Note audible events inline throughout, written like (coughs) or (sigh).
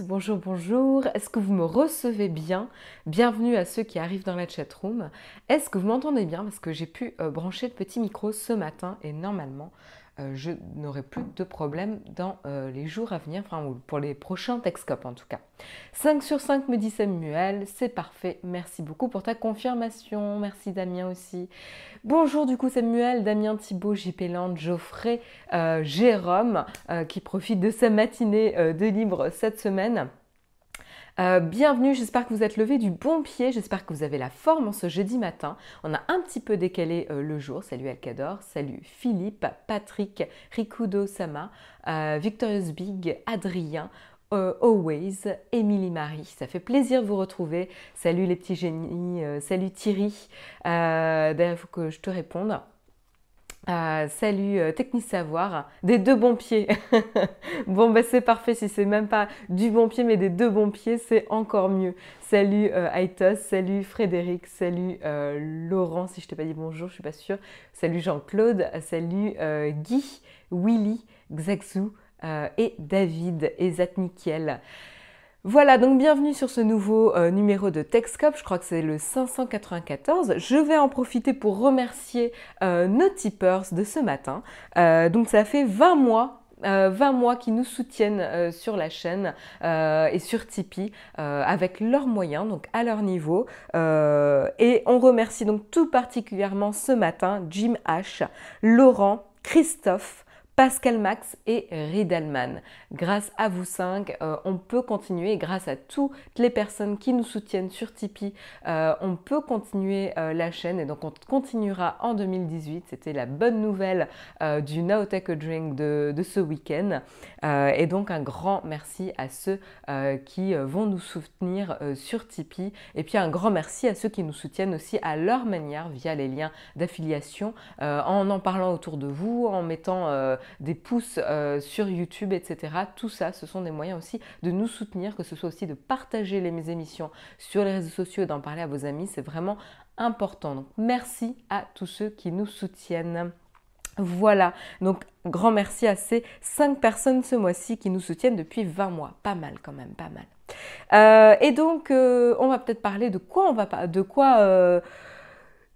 bonjour, bonjour. Est-ce que vous me recevez bien? Bienvenue à ceux qui arrivent dans la chatroom. Est-ce que vous m'entendez bien? Parce que j'ai pu euh, brancher le petit micro ce matin et normalement, je n'aurai plus de problème dans euh, les jours à venir, enfin pour les prochains Texcop en tout cas. 5 sur 5 me dit Samuel, c'est parfait, merci beaucoup pour ta confirmation, merci Damien aussi. Bonjour du coup Samuel, Damien, Thibault, JP Land, Geoffrey, euh, Jérôme qui profite de sa matinée de libre cette semaine. Euh, bienvenue, j'espère que vous êtes levé du bon pied, j'espère que vous avez la forme en ce jeudi matin. On a un petit peu décalé euh, le jour. Salut Alcador, salut Philippe, Patrick, Rikudo Sama, euh, Victorious Big, Adrien, Always, Émilie Marie. Ça fait plaisir de vous retrouver. Salut les petits génies, salut Thierry. D'ailleurs, il faut que je te réponde. Ah, salut euh, Technique Savoir, des deux bons pieds. (laughs) bon, bah c'est parfait, si c'est même pas du bon pied, mais des deux bons pieds, c'est encore mieux. Salut euh, Aitos, salut Frédéric, salut euh, Laurent, si je t'ai pas dit bonjour, je suis pas sûre. Salut Jean-Claude, salut Guy, Willy, Xaxou et David et Zatnikiel. Voilà, donc bienvenue sur ce nouveau euh, numéro de Texcop, je crois que c'est le 594. Je vais en profiter pour remercier euh, nos tipeurs de ce matin. Euh, donc ça fait 20 mois 20 mois qui nous soutiennent sur la chaîne et sur Tipeee avec leurs moyens, donc à leur niveau. et on remercie donc tout particulièrement ce matin Jim H, Laurent, Christophe, Pascal Max et Riedelman. Grâce à vous cinq, euh, on peut continuer, grâce à toutes les personnes qui nous soutiennent sur Tipeee, euh, on peut continuer euh, la chaîne et donc on continuera en 2018. C'était la bonne nouvelle du Now Drink de, de ce week-end. et donc un grand merci à ceux qui vont nous soutenir sur Tipeee. Et puis un grand merci à ceux qui nous soutiennent aussi à leur manière via les liens d'affiliation, en en parlant autour de vous, en mettant des pouces euh, sur YouTube, etc. Tout ça, ce sont des moyens aussi de nous soutenir, que ce soit aussi de partager les, émissions sur les réseaux sociaux et d'en parler à vos amis. C'est vraiment important. Donc merci à tous ceux qui nous soutiennent. Voilà, donc grand merci à ces 5 personnes ce mois-ci qui nous soutiennent depuis 20 mois. Pas mal quand même, pas mal. Euh, et donc, euh, on va peut-être parler de quoi on va de quoi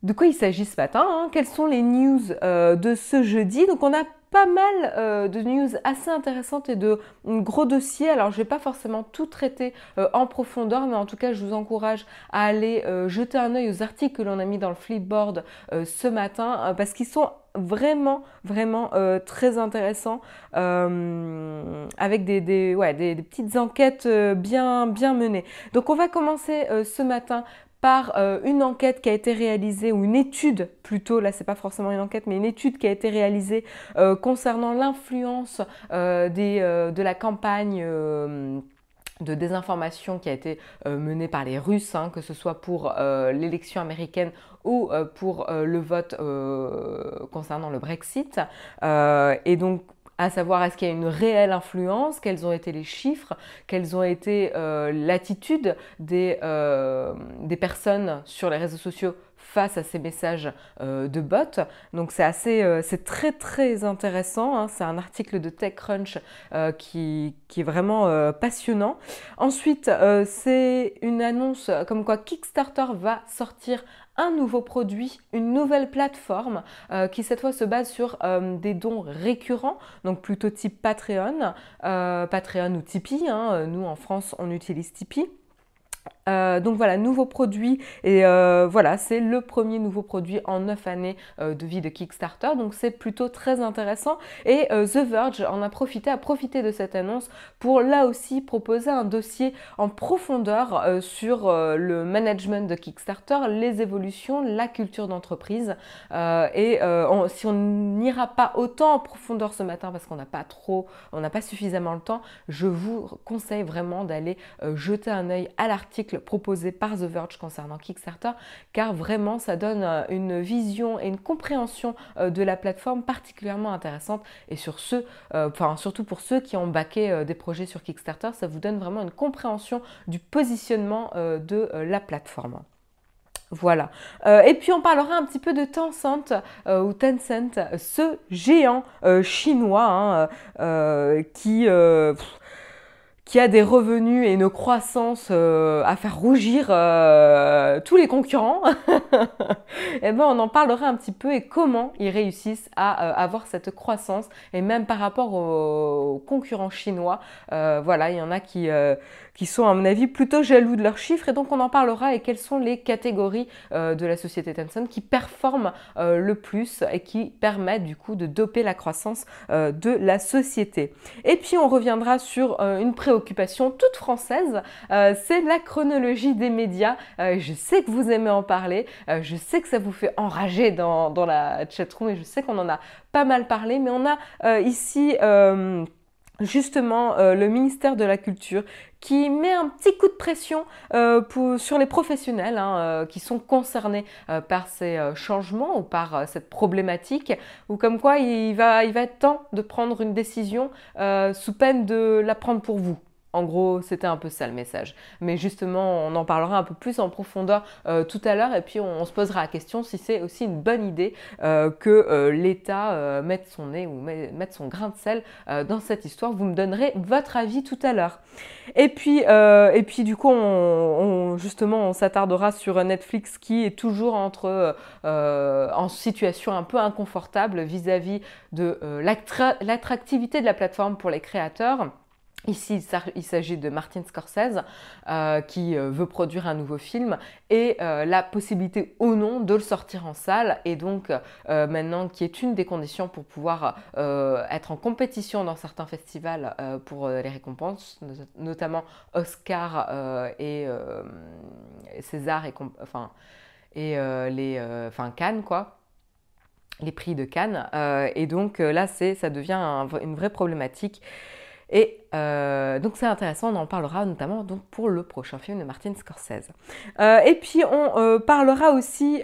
de quoi il s'agit ce matin, hein. quelles sont les news de ce jeudi? Donc on a pas mal euh, de news assez intéressantes et de gros dossiers. Alors je vais pas forcément tout traiter euh, en profondeur, mais en tout cas je vous encourage à aller euh, jeter un œil aux articles que l'on a mis dans le Flipboard ce matin parce qu'ils sont vraiment vraiment très intéressants avec des, ouais, des, petites enquêtes bien bien menées. Donc on va commencer ce matin par euh, une enquête qui a été réalisée, ou une étude plutôt, là c'est pas forcément une enquête, mais une étude qui a été réalisée euh, concernant l'influence euh, de la campagne de désinformation qui a été menée par les Russes, hein, que ce soit pour l'élection américaine ou pour le vote concernant le Brexit. et donc à savoir est-ce qu'il y a une réelle influence, quels ont été les chiffres, quelles ont été euh, l'attitude des, euh, des personnes sur les réseaux sociaux face à ces messages euh, de bots. Donc c'est assez, c'est très très intéressant. Hein. C'est un article de TechCrunch qui, qui, est vraiment passionnant. Ensuite, c'est une annonce comme quoi Kickstarter va sortir un nouveau produit, une nouvelle plateforme euh, qui cette fois se base sur euh, des dons récurrents, donc plutôt type Patreon, euh, Patreon ou Tipeee. Hein. Nous en France on utilise Tipeee. Euh, donc voilà, nouveau produit. Et euh, voilà, c'est le premier nouveau produit en 9 années euh, de vie de Kickstarter, donc c'est plutôt très intéressant. Et The Verge en a profité, a profité de cette annonce pour là aussi proposer un dossier en profondeur sur le management de Kickstarter, les évolutions, la culture d'entreprise. Et si on n'ira pas autant en profondeur ce matin parce qu'on n'a pas trop, on n'a pas suffisamment le temps, je vous conseille vraiment d'aller jeter un œil à l'article proposé par The Verge concernant Kickstarter, car vraiment ça donne euh, une vision et une compréhension euh, de la plateforme particulièrement intéressante. Et sur ceux, euh, enfin surtout pour ceux qui ont backé des projets sur Kickstarter, ça vous donne vraiment une compréhension du positionnement de la plateforme. Voilà. et puis on parlera un petit peu de Tencent ou Tencent, ce géant chinois hein, qui qui a des revenus et une croissance euh, à faire rougir euh, tous les concurrents, (laughs) eh ben on en parlera un petit peu et comment ils réussissent à euh, avoir cette croissance. Et même par rapport aux, concurrents chinois, voilà, il y en a qui qui sont à mon avis plutôt jaloux de leurs chiffres. Et donc on en parlera. Et quelles sont les catégories de la société Tencent qui performent le plus et qui permettent du coup de doper la croissance de la société. Et puis on reviendra sur une préoccupation occupation toute française, euh, c'est la chronologie des médias. Euh, je sais que vous aimez en parler, euh, je sais que ça vous fait enrager dans, dans la chatroom et je sais qu'on en a pas mal parlé, mais on a ici justement le ministère de la Culture qui met un petit coup de pression pour, sur les professionnels hein, qui sont concernés par ces changements ou par cette problématique, ou comme quoi il va être temps de prendre une décision sous peine de la prendre pour vous. En gros, c'était un peu ça le message. Mais justement, on en parlera un peu plus en profondeur euh, tout à l'heure et puis on, se posera la question si c'est aussi une bonne idée euh, que euh, l'État mette son nez ou mette son grain de sel dans cette histoire. Vous me donnerez votre avis tout à l'heure. Et puis, et puis du coup, on, justement, on s'attardera sur Netflix qui est toujours en situation un peu inconfortable vis-à-vis de l'attractivité de la plateforme pour les créateurs. Ici, il s'agit de Martin Scorsese euh, qui euh, veut produire un nouveau film et euh, la possibilité ou non de le sortir en salle et donc maintenant qui est une des conditions pour pouvoir être en compétition dans certains festivals pour les récompenses, notamment Oscar et César et, enfin, les, enfin Cannes quoi les prix de Cannes. et donc là, ça devient une vraie problématique. Et euh, donc c'est intéressant, on en parlera notamment donc pour le prochain film de Martin Scorsese. Euh, et puis on euh, parlera aussi,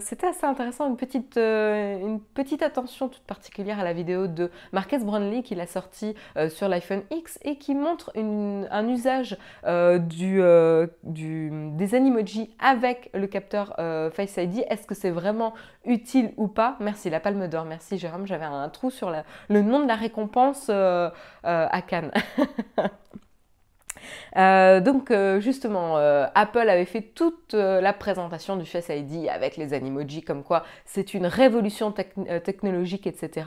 c'était assez intéressant, une petite, une petite attention toute particulière à la vidéo de Marques Brownlee qu'il a sorti sur l'iPhone X et qui montre un usage des animojis avec le capteur Face ID. Est-ce que c'est vraiment utile ou pas? Merci la palme d'or, merci Jérôme, j'avais un trou sur le nom de la récompense à Cannes. (laughs) (laughs) Euh, donc euh, justement, euh, Apple avait fait toute la présentation du Face ID avec les animojis, comme quoi c'est une révolution technologique, etc.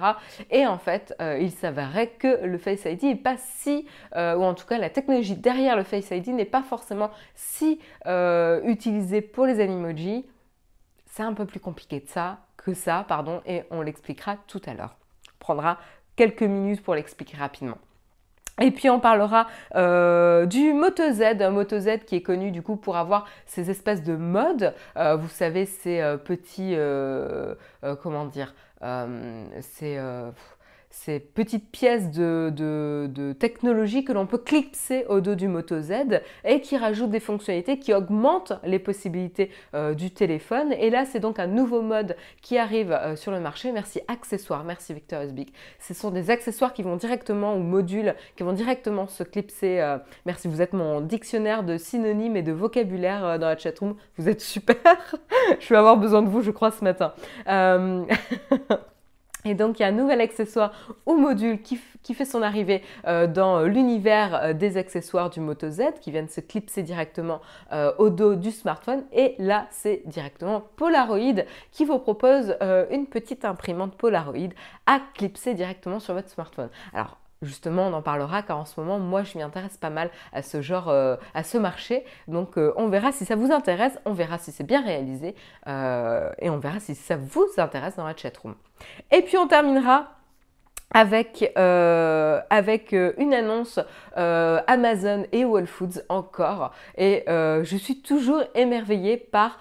Et en fait, il s'avérait que le Face ID n'est pas si, ou en tout cas la technologie derrière le Face ID n'est pas forcément si utilisée pour les animojis. C'est un peu plus compliqué de ça, que ça, pardon, et on l'expliquera tout à l'heure. Prendra quelques minutes pour l'expliquer rapidement. Et puis on parlera euh, du Moto Z, un Moto Z qui est connu du coup pour avoir ces espèces de modes. Euh, vous savez, ces euh, petits, comment dire, c'est ces petites pièces de, technologie que l'on peut clipser au dos du Moto Z et qui rajoutent des fonctionnalités qui augmentent les possibilités euh, du téléphone. Et là, c'est donc un nouveau mode qui arrive euh, sur le marché. Merci accessoires, merci Victor Usbic. Ce sont des accessoires qui vont directement, ou modules, qui vont directement se clipser. Euh, merci, vous êtes mon dictionnaire de synonymes et de vocabulaire dans la chatroom. Vous êtes super. (laughs) je vais avoir besoin de vous, je crois, ce matin. (laughs) Et donc il y a un nouvel accessoire ou module qui, fait son arrivée euh, dans l'univers euh, des accessoires du Moto Z qui viennent se clipser directement euh, au dos du smartphone. Et là c'est directement Polaroid qui vous propose une petite imprimante Polaroid à clipser directement sur votre smartphone. Justement, on en parlera car en ce moment, moi, je m'y intéresse pas mal à ce genre, euh, à ce marché. Donc, euh, on verra si ça vous intéresse, on verra si c'est bien réalisé euh, et on verra si ça vous intéresse dans la chatroom. Et puis, on terminera avec, une annonce Amazon et Whole Foods encore. Et je suis toujours émerveillée par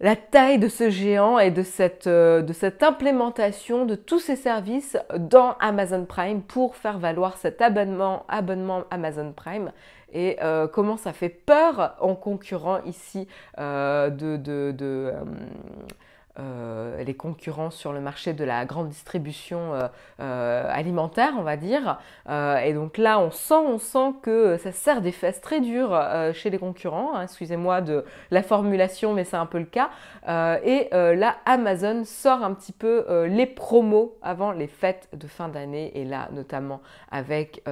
la taille de ce géant et de cette, euh, de cette implémentation de tous ces services dans Amazon Prime pour faire valoir cet abonnement, abonnement Amazon Prime. Et euh, comment ça fait peur en concurrent ici euh, de, de, les concurrents sur le marché de la grande distribution alimentaire, on va dire. et donc là, on sent, on sent que ça sert des fesses très dures chez les concurrents. Hein. Excusez-moi de la formulation, mais c'est un peu le cas. et là, Amazon sort un petit peu les promos avant les fêtes de fin d'année. Et là, notamment avec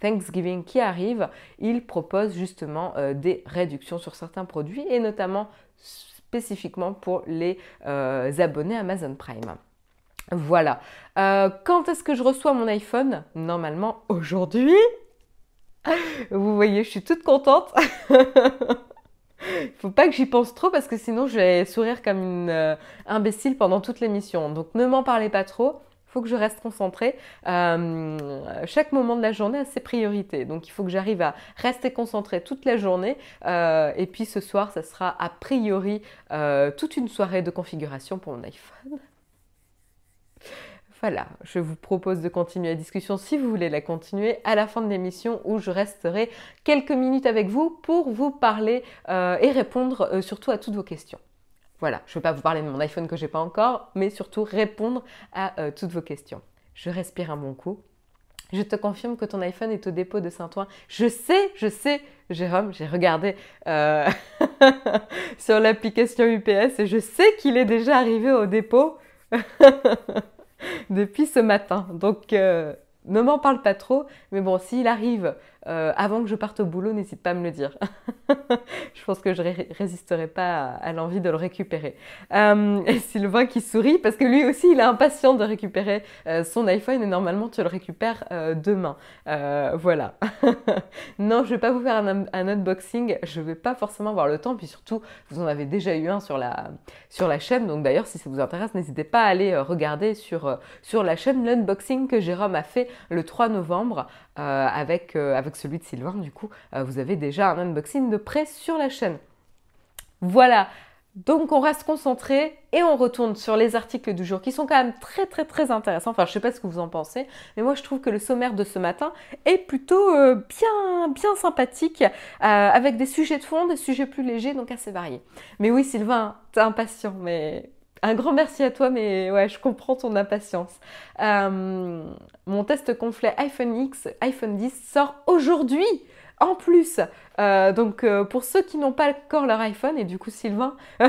Thanksgiving qui arrive, il propose justement des réductions sur certains produits et notamment spécifiquement pour les euh, abonnés Amazon Prime. Voilà. Euh, quand est-ce que je reçois mon iPhone? Normalement aujourd'hui. (laughs) Vous voyez, je suis toute contente. Il (laughs) faut pas que j'y pense trop parce que sinon je vais sourire comme une euh, imbécile pendant toute l'émission. Donc ne m'en parlez pas trop faut que je reste concentrée. Euh, chaque moment de la journée a ses priorités. Donc il faut que j'arrive à rester concentrée toute la journée. Euh, et puis ce soir, ça sera a priori euh, toute une soirée de configuration pour mon iPhone. Voilà, je vous propose de continuer la discussion si vous voulez la continuer à la fin de l'émission où je resterai quelques minutes avec vous pour vous parler et répondre surtout à toutes vos questions. Voilà, je ne vais pas vous parler de mon iPhone que j'ai pas encore, mais surtout répondre à euh, toutes vos questions. Je respire un bon coup. Je te confirme que ton iPhone est au dépôt de Saint-Ouen. Je sais, je sais, Jérôme, j'ai regardé euh, (laughs) sur l'application UPS et je sais qu'il est déjà arrivé au dépôt (laughs) depuis ce matin. Donc, euh, ne m'en parle pas trop, mais bon, s'il arrive euh, avant que je parte au boulot, n'hésite pas à me le dire. (laughs) je pense que je ne résisterai pas à, l'envie de le récupérer. Euh, et Sylvain qui sourit parce que lui aussi, il est impatient de récupérer euh, son iPhone et normalement, tu le récupères demain. voilà. (laughs) non, je vais pas vous faire un, unboxing. Je vais pas forcément avoir le temps. Puis surtout, vous en avez déjà eu un sur la, sur la chaîne. Donc d'ailleurs, si ça vous intéresse, n'hésitez pas à aller regarder sur, sur la chaîne l'unboxing que Jérôme a fait le 3 novembre avec, avec celui de Sylvain, du coup, euh, vous avez déjà un unboxing de près sur la chaîne. Voilà, donc on reste concentré et on retourne sur les articles du jour qui sont quand même très très très intéressants. Enfin je sais pas ce que vous en pensez, mais moi je trouve que le sommaire de ce matin est plutôt euh, bien bien sympathique euh, avec des sujets de fond, des sujets plus légers donc assez variés. Mais oui Sylvain, t'es impatient, mais un grand merci à toi, mais ouais, je comprends ton impatience. Euh, mon test complet iPhone X, iPhone 10 sort aujourd'hui en plus. Euh, donc euh, pour ceux qui n'ont pas encore leur iPhone, et du coup Sylvain, (laughs)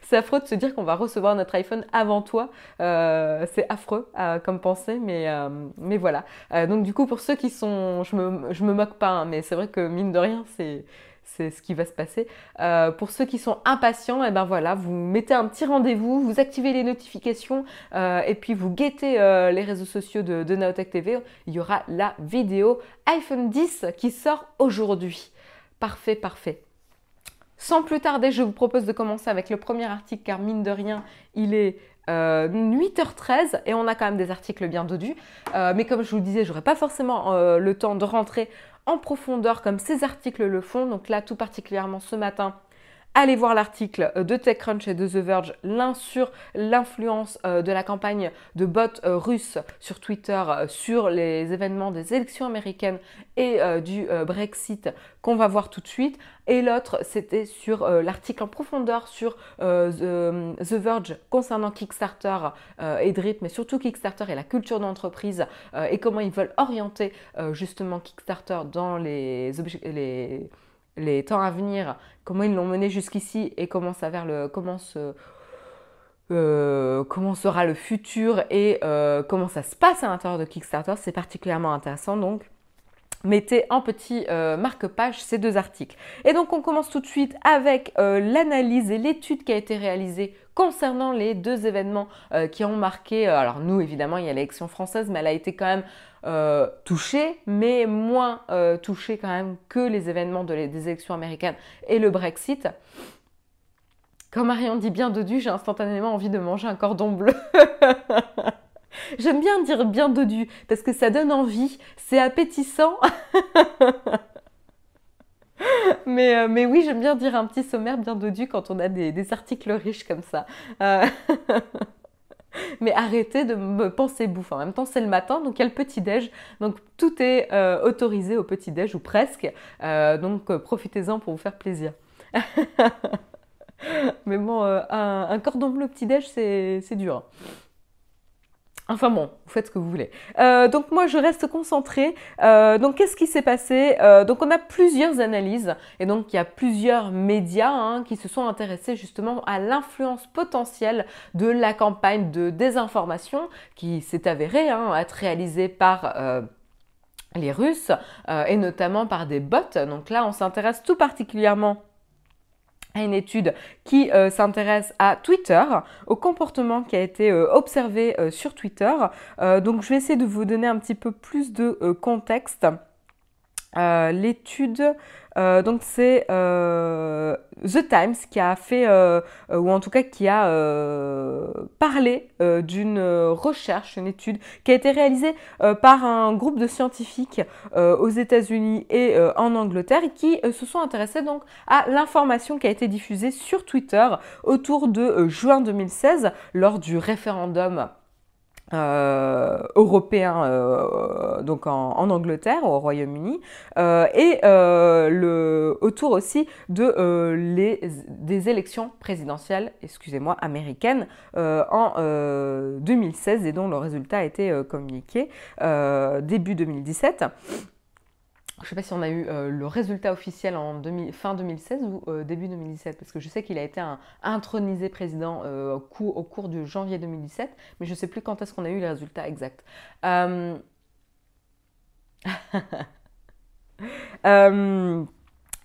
c'est affreux de se dire qu'on va recevoir notre iPhone avant toi. c'est affreux comme pensée, mais, mais voilà. donc du coup pour ceux qui sont, je me, je me moque pas, hein, mais c'est vrai que mine de rien, c'est c'est ce qui va se passer. Euh, pour ceux qui sont impatients, et eh ben voilà, vous mettez un petit rendez-vous, vous activez les notifications euh, et puis vous guettez euh, les réseaux sociaux de, Naotech TV. Il y aura la vidéo iPhone 10 qui sort aujourd'hui. Parfait, parfait. Sans plus tarder, je vous propose de commencer avec le premier article car mine de rien, il est 8h13 et on a quand même des articles bien dodus. mais comme je vous le disais, j'aurais pas forcément le temps de rentrer en profondeur comme ces articles le font. Donc là, tout particulièrement ce matin, Allez voir l'article de TechCrunch et de The Verge, l'un sur l'influence euh, de la campagne de bots euh, russes sur Twitter euh, sur les événements des élections américaines et du Brexit qu'on va voir tout de suite. Et l'autre, c'était sur l'article en profondeur sur The, Verge concernant Kickstarter et Drip, mais surtout Kickstarter et la culture d'entreprise et comment ils veulent orienter justement Kickstarter dans les, les les temps à venir, comment ils l'ont mené jusqu'ici et comment, le, comment, euh, comment sera le futur et euh, comment ça se passe à l'intérieur de Kickstarter, c'est particulièrement intéressant. Donc, mettez en petit euh, marque-page ces deux articles. Et donc, on commence tout de suite avec l'analyse et l'étude qui a été réalisée concernant les deux événements qui ont marqué. alors, nous, évidemment, il y a l'élection française, mais elle a été quand même euh, touché, mais moins euh, touché quand même que les événements des élections américaines et le Brexit. Comme Marion dit bien dodu, j'ai instantanément envie de manger un cordon bleu. (laughs) J'aime bien dire bien dodu parce que ça donne envie, c'est appétissant. (laughs) mais, euh, mais oui, j'aime bien dire un petit sommaire bien dodu quand on a des, articles riches comme ça. (laughs) (laughs) mais arrêtez de me penser bouffe. En même temps, c'est le matin, donc il y a le petit-déj. Donc tout est euh, autorisé au petit-déj, ou presque. Euh, donc euh, profitez-en pour vous faire plaisir. (laughs) Mais bon, un, cordon bleu petit-déj, c'est dur. Enfin bon, vous faites ce que vous voulez. Euh, donc moi, je reste concentrée. Euh, donc qu'est-ce qui s'est passé? Euh, Donc on a plusieurs analyses et donc il y a plusieurs médias hein, qui se sont intéressés justement à l'influence potentielle de la campagne de désinformation qui s'est avérée hein, être réalisée par les Russes et notamment par des bots. Donc là, on s'intéresse tout particulièrement à une étude qui euh, s'intéresse à Twitter, au comportement qui a été euh, observé euh, sur Twitter. donc je vais essayer de vous donner un petit peu plus de contexte. L'étude euh, donc c'est euh, The Times qui a fait, euh, ou en tout cas qui a parlé d'une recherche, une étude qui a été réalisée par un groupe de scientifiques aux États-Unis et en Angleterre qui se sont intéressés donc à l'information qui a été diffusée sur Twitter autour de juin 2016 lors du référendum euh, européen euh, donc en, Angleterre au Royaume-Uni euh, et autour aussi des élections présidentielles excusez-moi américaines en 2016 et dont le résultat a été communiqué début 2017 je ne sais pas si on a eu euh, le résultat officiel en fin 2016 ou euh, début 2017, parce que je sais qu'il a été intronisé président euh, au, cours, du janvier 2017, mais je ne sais plus quand est-ce qu'on a eu les résultats exacts. (laughs)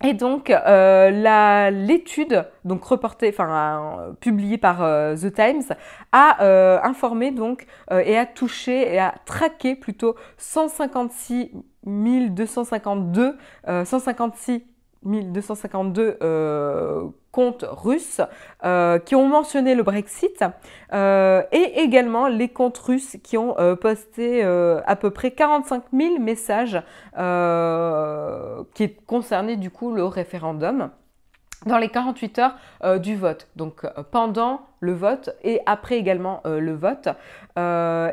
Et donc l'étude, donc reportée, enfin publiée par The Times, a informé donc et a touché et a traqué plutôt 156 1252, 156 1252 comptes russes euh, qui ont mentionné le Brexit euh, et également les comptes russes qui ont euh, posté à peu près 45 000 messages qui concernaient du coup le référendum dans les 48 heures euh, du vote, donc euh, pendant le vote et après également euh, le vote.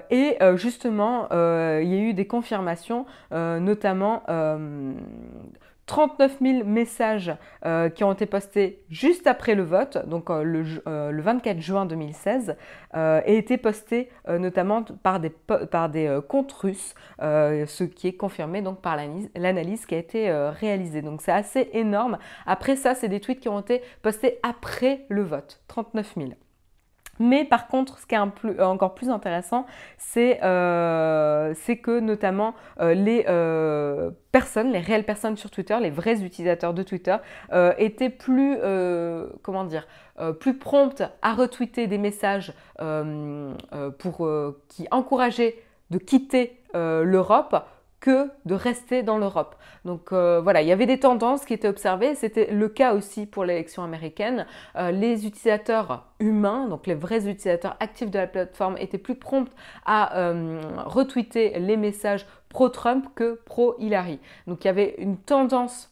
et justement, il y a eu des confirmations, notamment 39 000 messages euh, qui ont été postés juste après le vote, donc euh, le, 24 euh, juin 2016, et été postés notamment par des, par des comptes russes, ce qui est confirmé donc par l'analyse qui a été réalisée. Donc c'est assez énorme. Après ça, c'est des tweets qui ont été postés après le vote, 39 000. Mais par contre, ce qui est euh, encore plus intéressant, c'est euh, que notamment euh, les personnes, les réelles personnes sur Twitter, les vrais utilisateurs de Twitter, étaient plus, comment dire, plus promptes à retweeter des messages qui encourageaient de quitter l'Europe que de rester dans l'Europe. Donc euh, voilà, il y avait des tendances qui étaient observées, c'était le cas aussi pour l'élection américaine. Euh, les utilisateurs humains, donc les vrais utilisateurs actifs de la plateforme, étaient plus prompts à euh, retweeter les messages pro-Trump que pro-Hillary. Donc il y avait une tendance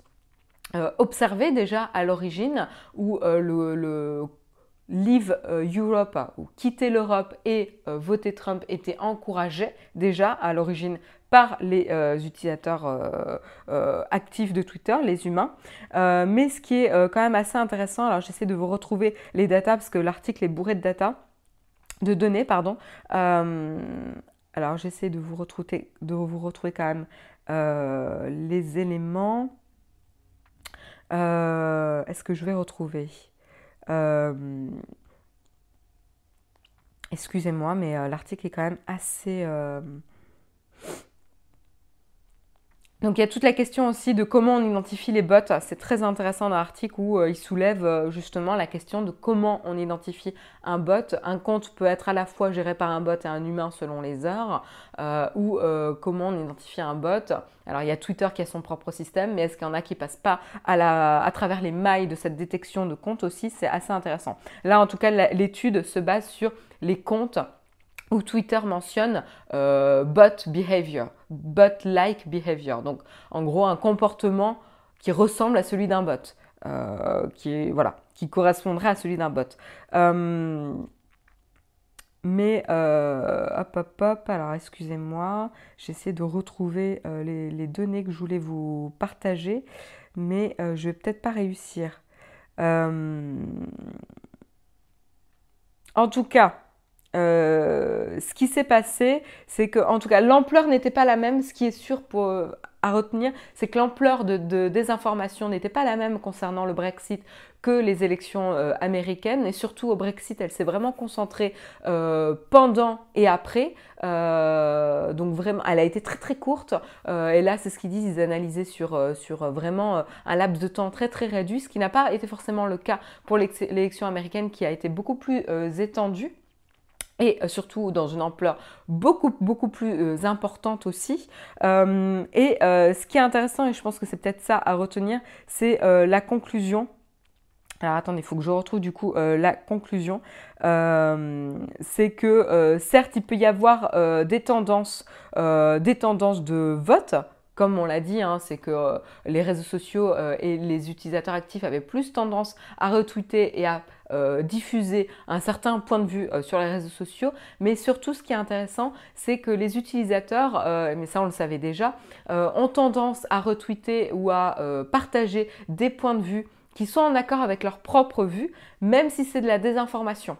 observée déjà à l'origine où le, le Leave Europe ou quitter l'Europe et voter Trump était encouragé déjà à l'origine par les euh, utilisateurs euh, euh, actifs de Twitter, les humains. mais ce qui est quand même assez intéressant, alors j'essaie de vous retrouver les datas parce que l'article est bourré de de données, pardon. alors j'essaie de vous retrouver, de vous retrouver quand même les éléments. Est-ce que je vais retrouver? Excusez-moi, mais l'article est quand même assez... Donc il y a toute la question aussi de comment on identifie les bots. C'est très intéressant dans l'article où euh, il soulève euh, justement la question de comment on identifie un bot. Un compte peut être à la fois géré par un bot et un humain selon les heures, euh, ou comment on identifie un bot. Alors il y a Twitter qui a son propre système, mais est-ce qu'il y en a qui passent pas à, à travers les mailles de cette détection de comptes aussi? C'est assez intéressant. Là en tout cas l'étude se base sur les comptes Twitter mentionne euh, bot behavior, bot-like behavior. Donc en gros un comportement qui ressemble à celui d'un bot, euh, qui, voilà, qui correspondrait à celui d'un bot. Euh, mais hop hop hop, alors excusez-moi, j'essaie de retrouver les, les, données que je voulais vous partager, mais je vais peut-être pas réussir. en tout cas, ce qui s'est passé, c'est que, en tout cas, l'ampleur n'était pas la même. Ce qui est sûr pour, à retenir, c'est que l'ampleur de, de désinformation n'était pas la même concernant le Brexit que les élections euh, américaines. Et surtout au Brexit, elle s'est vraiment concentrée euh, pendant et après. Euh, donc vraiment, elle a été très très courte. et là, c'est ce qu'ils disent, ils analysaient sur, sur vraiment un laps de temps très très réduit, ce qui n'a pas été forcément le cas pour l'élection américaine qui a été beaucoup plus étendue et euh, surtout dans une ampleur beaucoup beaucoup plus euh, importante aussi. Euh, et ce qui est intéressant, et je pense que c'est peut-être ça à retenir, c'est la conclusion. Alors attendez, il faut que je retrouve du coup la conclusion. c'est que certes, il peut y avoir des tendances, des tendances de vote, comme on l'a dit, hein, c'est que les réseaux sociaux et les utilisateurs actifs avaient plus tendance à retweeter et à euh, diffuser un certain point de vue euh, sur les réseaux sociaux, mais surtout ce qui est intéressant, c'est que les utilisateurs, euh, mais ça on le savait déjà, ont tendance à retweeter ou à partager des points de vue qui sont en accord avec leur propre vue, même si c'est de la désinformation.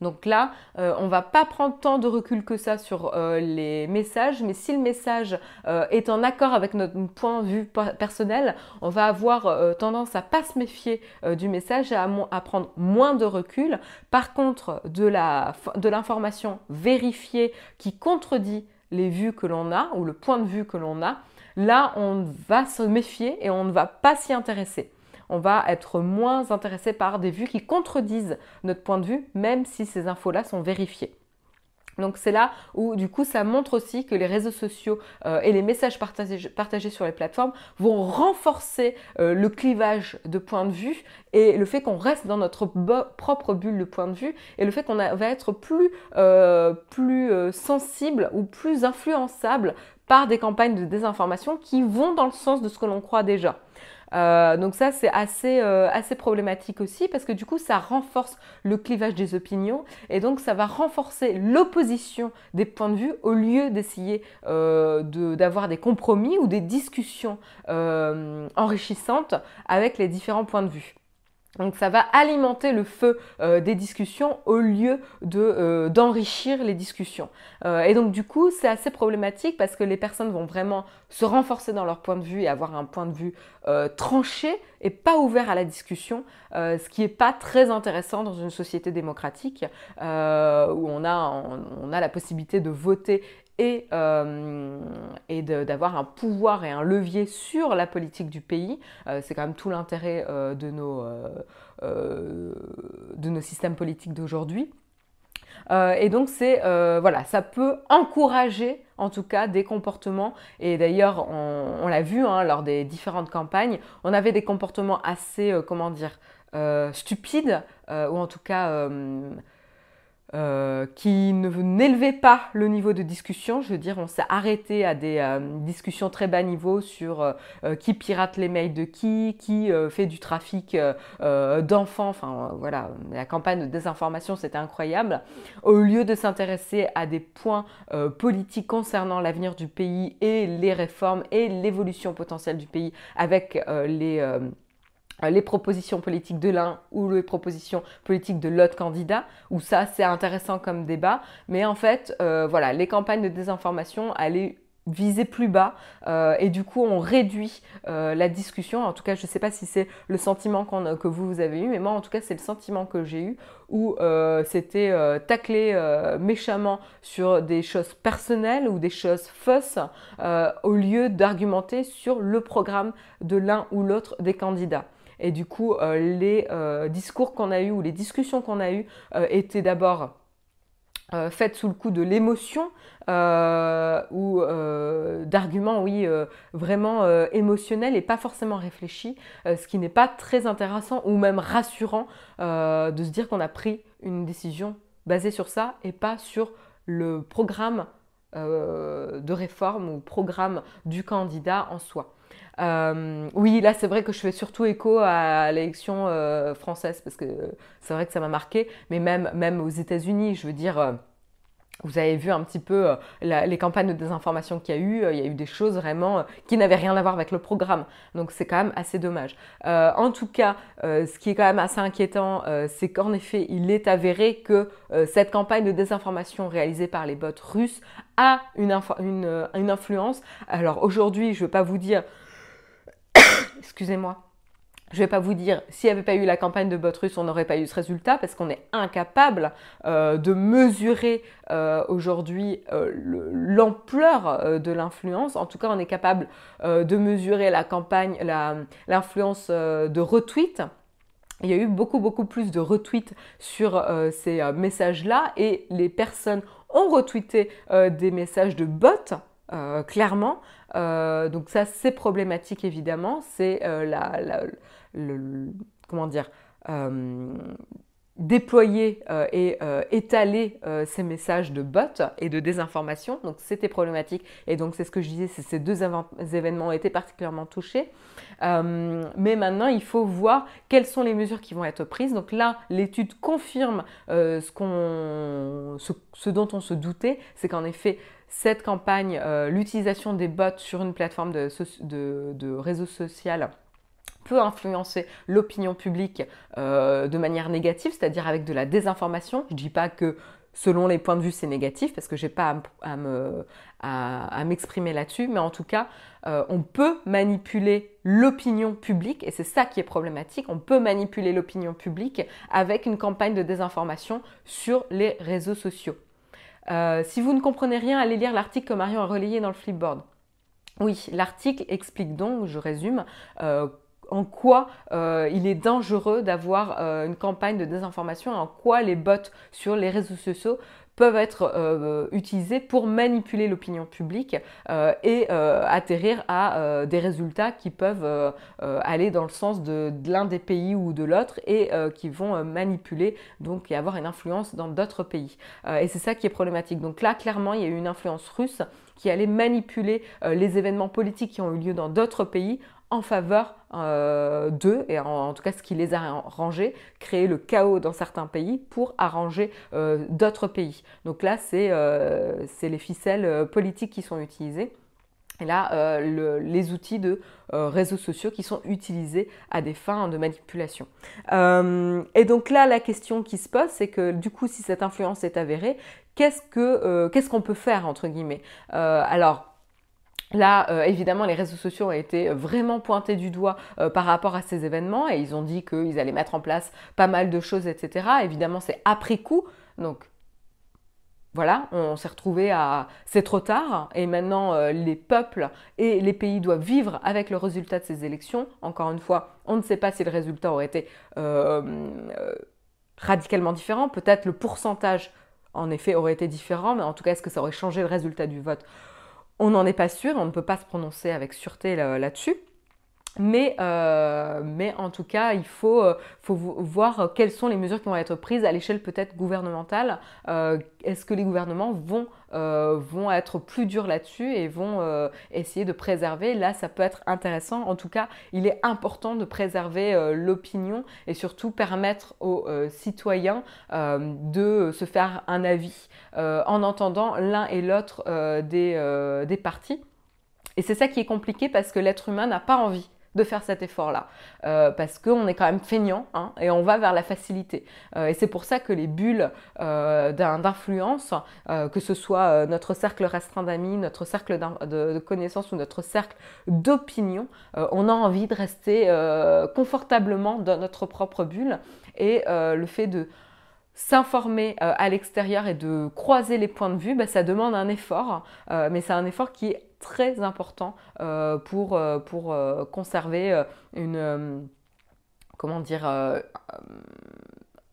Donc là, euh, on va pas prendre tant de recul que ça sur euh, les messages, mais si le message euh, est en accord avec notre point de vue personnel, on va avoir tendance à pas se méfier du message et à, à, prendre moins de recul. Par contre, de l'information vérifiée qui contredit les vues que l'on a ou le point de vue que l'on a, là, on va se méfier et on ne va pas s'y intéresser on va être moins intéressé par des vues qui contredisent notre point de vue, même si ces infos-là sont vérifiées. Donc c'est là où du coup ça montre aussi que les réseaux sociaux euh, et les messages partagés, sur les plateformes vont renforcer euh, le clivage de point de vue et le fait qu'on reste dans notre propre bulle de point de vue et le fait qu'on va être plus, euh, plus sensible ou plus influençable par des campagnes de désinformation qui vont dans le sens de ce que l'on croit déjà. Euh, donc ça, c'est assez, euh, assez problématique aussi parce que du coup, ça renforce le clivage des opinions et donc ça va renforcer l'opposition des points de vue au lieu d'essayer euh, d'avoir des compromis ou des discussions enrichissantes avec les différents points de vue. Donc ça va alimenter le feu euh, des discussions au lieu de, euh, d'enrichir les discussions. Euh, et donc du coup c'est assez problématique parce que les personnes vont vraiment se renforcer dans leur point de vue et avoir un point de vue tranché et pas ouvert à la discussion, ce qui n'est pas très intéressant dans une société démocratique où on a, on a la possibilité de voter et, euh, et d'avoir un pouvoir et un levier sur la politique du pays. Euh, c'est quand même tout l'intérêt euh, de, nos, de nos systèmes politiques d'aujourd'hui. et donc c'est voilà, ça peut encourager en tout cas des comportements. Et d'ailleurs, on, l'a vu hein, lors des différentes campagnes, on avait des comportements assez, comment dire, stupides ou en tout cas euh, qui n'élevait pas le niveau de discussion. Je veux dire, on s'est arrêté à des euh, discussions très bas niveau sur euh, qui pirate les mails de qui, qui fait du trafic d'enfants. Enfin, voilà, la campagne de désinformation, c'était incroyable. Au lieu de s'intéresser à des points politiques concernant l'avenir du pays et les réformes et l'évolution potentielle du pays avec les les propositions politiques de l'un ou les propositions politiques de l'autre candidat, où ça c'est intéressant comme débat, mais en fait, euh, voilà, les campagnes de désinformation allaient viser plus bas euh, et du coup on réduit la discussion. En tout cas, je ne sais pas si c'est le sentiment que vous, vous avez eu, mais moi en tout cas c'est le sentiment que j'ai eu où c'était taclé méchamment sur des choses personnelles ou des choses fausses au lieu d'argumenter sur le programme de l'un ou l'autre des candidats. Et du coup, euh, les euh, discours qu'on a eus ou les discussions qu'on a eues euh, étaient d'abord faites sous le coup de l'émotion ou d'arguments, oui, vraiment émotionnels et pas forcément réfléchis, ce qui n'est pas très intéressant ou même rassurant de se dire qu'on a pris une décision basée sur ça et pas sur le programme de réforme ou programme du candidat en soi. Euh, oui, là, c'est vrai que je fais surtout écho à l'élection euh, française parce que c'est vrai que ça m'a marqué. Mais même, même aux États-Unis, je veux dire, vous avez vu un petit peu euh, les campagnes de désinformation qu'il y a eu. Euh, il y a eu des choses vraiment euh, qui n'avaient rien à voir avec le programme. Donc c'est quand même assez dommage. en tout cas, ce qui est quand même assez inquiétant, c'est qu'en effet, il est avéré que cette campagne de désinformation réalisée par les bots russes a une, une influence. Alors aujourd'hui, je ne vais pas vous dire... Excusez-moi je ne vais pas vous dire, s'il n'y avait pas eu la campagne de bots russe, on n'aurait pas eu ce résultat parce qu'on est incapable euh, de mesurer euh, aujourd'hui euh, l'ampleur de l'influence. En tout cas, on est capable de mesurer la campagne, l'influence de retweet. Il y a eu beaucoup, beaucoup plus de retweets sur ces messages-là et les personnes ont retweeté des messages de bots. clairement. Donc ça, c'est problématique évidemment. C'est la, le, comment dire, euh, déployer euh, et euh, étaler ces messages de bots et de désinformation. Donc c'était problématique et donc c'est ce que je disais, ces deux événements ont été particulièrement touchés. mais maintenant il faut voir quelles sont les mesures qui vont être prises. Donc là l'étude confirme ce, ce, dont on se doutait, c'est qu'en effet cette campagne, l'utilisation des bots sur une plateforme de réseau social peut influencer l'opinion publique euh, de manière négative, c'est-à-dire avec de la désinformation. Je ne dis pas que selon les points de vue c'est négatif, parce que je n'ai pas à, m'exprimer là-dessus, mais en tout cas, euh, on peut manipuler l'opinion publique, et c'est ça qui est problématique, on peut manipuler l'opinion publique avec une campagne de désinformation sur les réseaux sociaux. Euh, si vous ne comprenez rien, allez lire l'article que Marion a relayé dans le Flipboard. Oui, l'article explique donc, je résume, en quoi euh, il est dangereux d'avoir euh, une campagne de désinformation en quoi les bots sur les réseaux sociaux peuvent être euh, utilisés pour manipuler l'opinion publique et atterrir à des résultats qui peuvent aller dans le sens de, de l'un des pays ou de l'autre et qui vont manipuler donc et avoir une influence dans d'autres pays. et c'est ça qui est problématique. Donc là, clairement, il y a eu une influence russe qui allait manipuler les événements politiques qui ont eu lieu dans d'autres pays en faveur euh, d'eux, et en, tout cas ce qui les a arrangés, créer le chaos dans certains pays pour arranger euh, d'autres pays. Donc là, c'est euh, les ficelles politiques qui sont utilisées. Et là, les outils de réseaux sociaux qui sont utilisés à des fins de manipulation. et donc là, la question qui se pose, c'est que du coup, si cette influence est avérée, qu'est-ce qu'on peut faire, entre guillemets? Alors, Là, euh, évidemment, les réseaux sociaux ont été vraiment pointés du doigt euh, par rapport à ces événements et ils ont dit qu'ils allaient mettre en place pas mal de choses, etc. Évidemment, c'est après coup. Donc, voilà, on s'est retrouvé à... C'est trop tard et maintenant euh, les peuples et les pays doivent vivre avec le résultat de ces élections. Encore une fois, on ne sait pas si le résultat aurait été radicalement différent. Peut-être le pourcentage, en effet, aurait été différent, mais en tout cas, est-ce que ça aurait changé le résultat du vote? On n'en est pas sûr, on ne peut pas se prononcer avec sûreté là-dessus. Mais, euh, mais, en tout cas, il faut, euh, faut, voir quelles sont les mesures qui vont être prises à l'échelle peut-être gouvernementale. Euh, est-ce que les gouvernements vont, vont être plus durs là-dessus et vont essayer de préserver? Là, ça peut être intéressant. En tout cas, il est important de préserver l'opinion et surtout permettre aux citoyens de se faire un avis en entendant l'un et l'autre des, des partis. Et c'est ça qui est compliqué parce que l'être humain n'a pas envie de faire cet effort-là. Euh, parce qu'on est quand même feignant hein, et on va vers la facilité. Euh, et c'est pour ça que les bulles euh, d'influence, que ce soit notre cercle restreint d'amis, notre cercle de, connaissances ou notre cercle d'opinion, on a envie de rester confortablement dans notre propre bulle. Et le fait de s'informer à l'extérieur et de croiser les points de vue, bah, ça demande un effort, mais c'est un effort qui est très important euh, pour, euh, pour euh, conserver une, comment dire,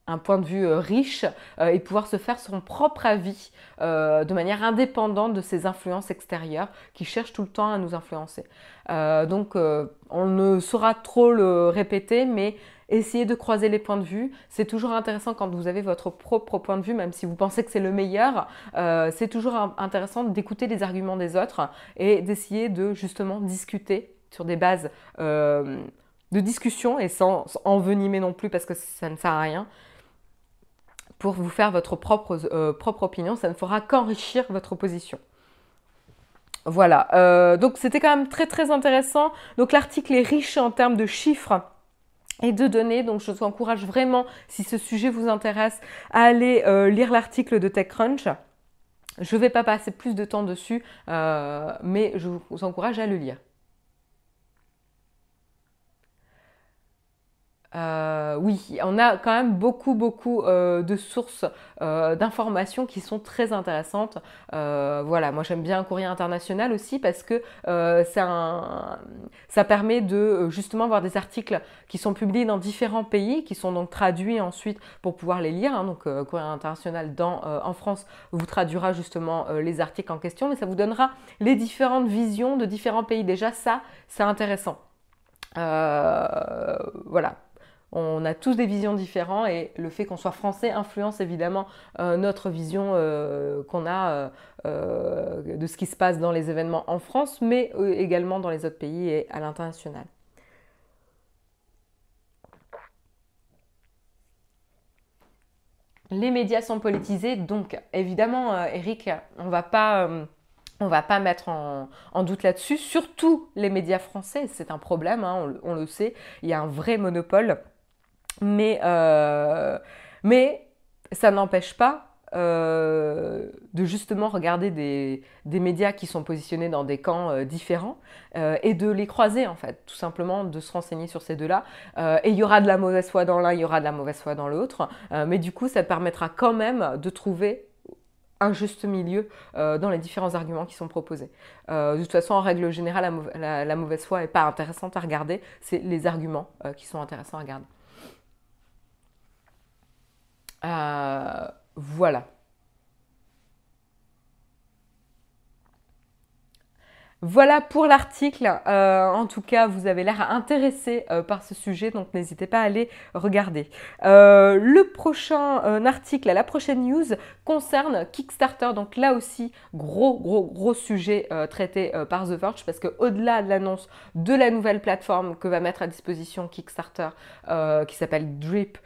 un point de vue riche et pouvoir se faire son propre avis de manière indépendante de ces influences extérieures qui cherchent tout le temps à nous influencer. donc on ne saura trop le répéter, mais essayez de croiser les points de vue. C'est toujours intéressant quand vous avez votre propre point de vue, même si vous pensez que c'est le meilleur. Euh, c'est toujours intéressant d'écouter les arguments des autres et d'essayer de justement discuter sur des bases euh, de discussion et sans envenimer non plus parce que ça ne sert à rien pour vous faire votre propre, propre opinion. Ça ne fera qu'enrichir votre position. Voilà, donc c'était quand même très très intéressant. Donc l'article est riche en termes de chiffres et de données. Donc je vous encourage vraiment, si ce sujet vous intéresse, à aller euh, lire l'article de TechCrunch. Je ne vais pas passer plus de temps dessus, euh, mais je vous encourage à le lire. Euh, oui, on a quand même beaucoup, beaucoup euh, de sources euh, d'informations qui sont très intéressantes. voilà, moi j'aime bien courrier international aussi parce que ça permet de justement avoir des articles qui sont publiés dans différents pays, qui sont donc traduits ensuite pour pouvoir les lire. Hein. donc courrier international en France vous traduira justement les articles en question, mais ça vous donnera les différentes visions de différents pays. Déjà ça, c'est intéressant. voilà, on a tous des visions différentes et le fait qu'on soit français influence évidemment euh, notre vision euh, qu'on a euh, de ce qui se passe dans les événements en France, mais également dans les autres pays et à l'international. Les médias sont politisés, donc évidemment, Eric, on va pas on va pas mettre en, doute là-dessus, surtout les médias français, c'est un problème, hein, on, le sait, il y a un vrai monopole mais, euh, mais ça n'empêche pas euh, de justement regarder des, des, médias qui sont positionnés dans des camps euh, différents et de les croiser en fait, tout simplement de se renseigner sur ces deux-là. et il y aura de la mauvaise foi dans l'un, il y aura de la mauvaise foi dans l'autre, mais du coup ça permettra quand même de trouver un juste milieu dans les différents arguments qui sont proposés. de toute façon, en règle générale, la, la mauvaise foi n'est pas intéressante à regarder, c'est les arguments qui sont intéressants à regarder. Euh, voilà. Voilà pour l'article. Euh, en tout cas, vous avez l'air intéressé euh, par ce sujet, donc n'hésitez pas à aller regarder. le prochain article, la prochaine news concerne Kickstarter. Donc là aussi, gros, gros, gros sujet traité par The Verge parce que au-delà de l'annonce de la nouvelle plateforme que va mettre à disposition Kickstarter, qui s'appelle Drip,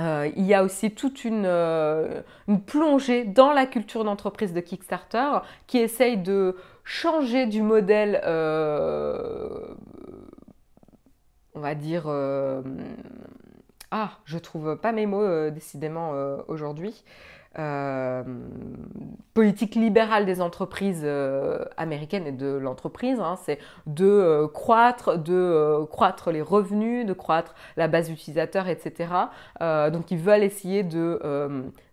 euh, il y a aussi toute euh, une, plongée dans la culture d'entreprise de Kickstarter qui essaye de changer du modèle, euh, on va dire, ah, je trouve pas mes mots décidément aujourd'hui. Euh, politique libérale des entreprises euh, américaines et de l'entreprise, hein, c'est de euh, croître, de croître les revenus, de croître la base utilisateur, etc. donc ils veulent essayer de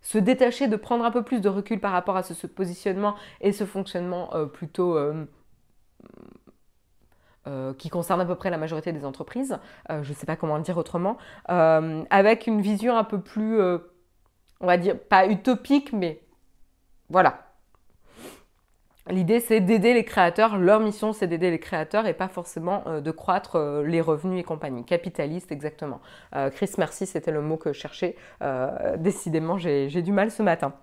se détacher, de prendre un peu plus de recul par rapport à ce, positionnement et ce fonctionnement plutôt qui concerne à peu près la majorité des entreprises, je ne sais pas comment le dire autrement, avec une vision un peu plus on va dire, pas utopique, mais voilà. L'idée, c'est d'aider les créateurs. Leur mission, c'est d'aider les créateurs et pas forcément euh, de croître euh, les revenus et compagnie. Capitaliste, exactement. Euh, Chris, merci, c'était le mot que je cherchais. décidément, j'ai du mal ce matin.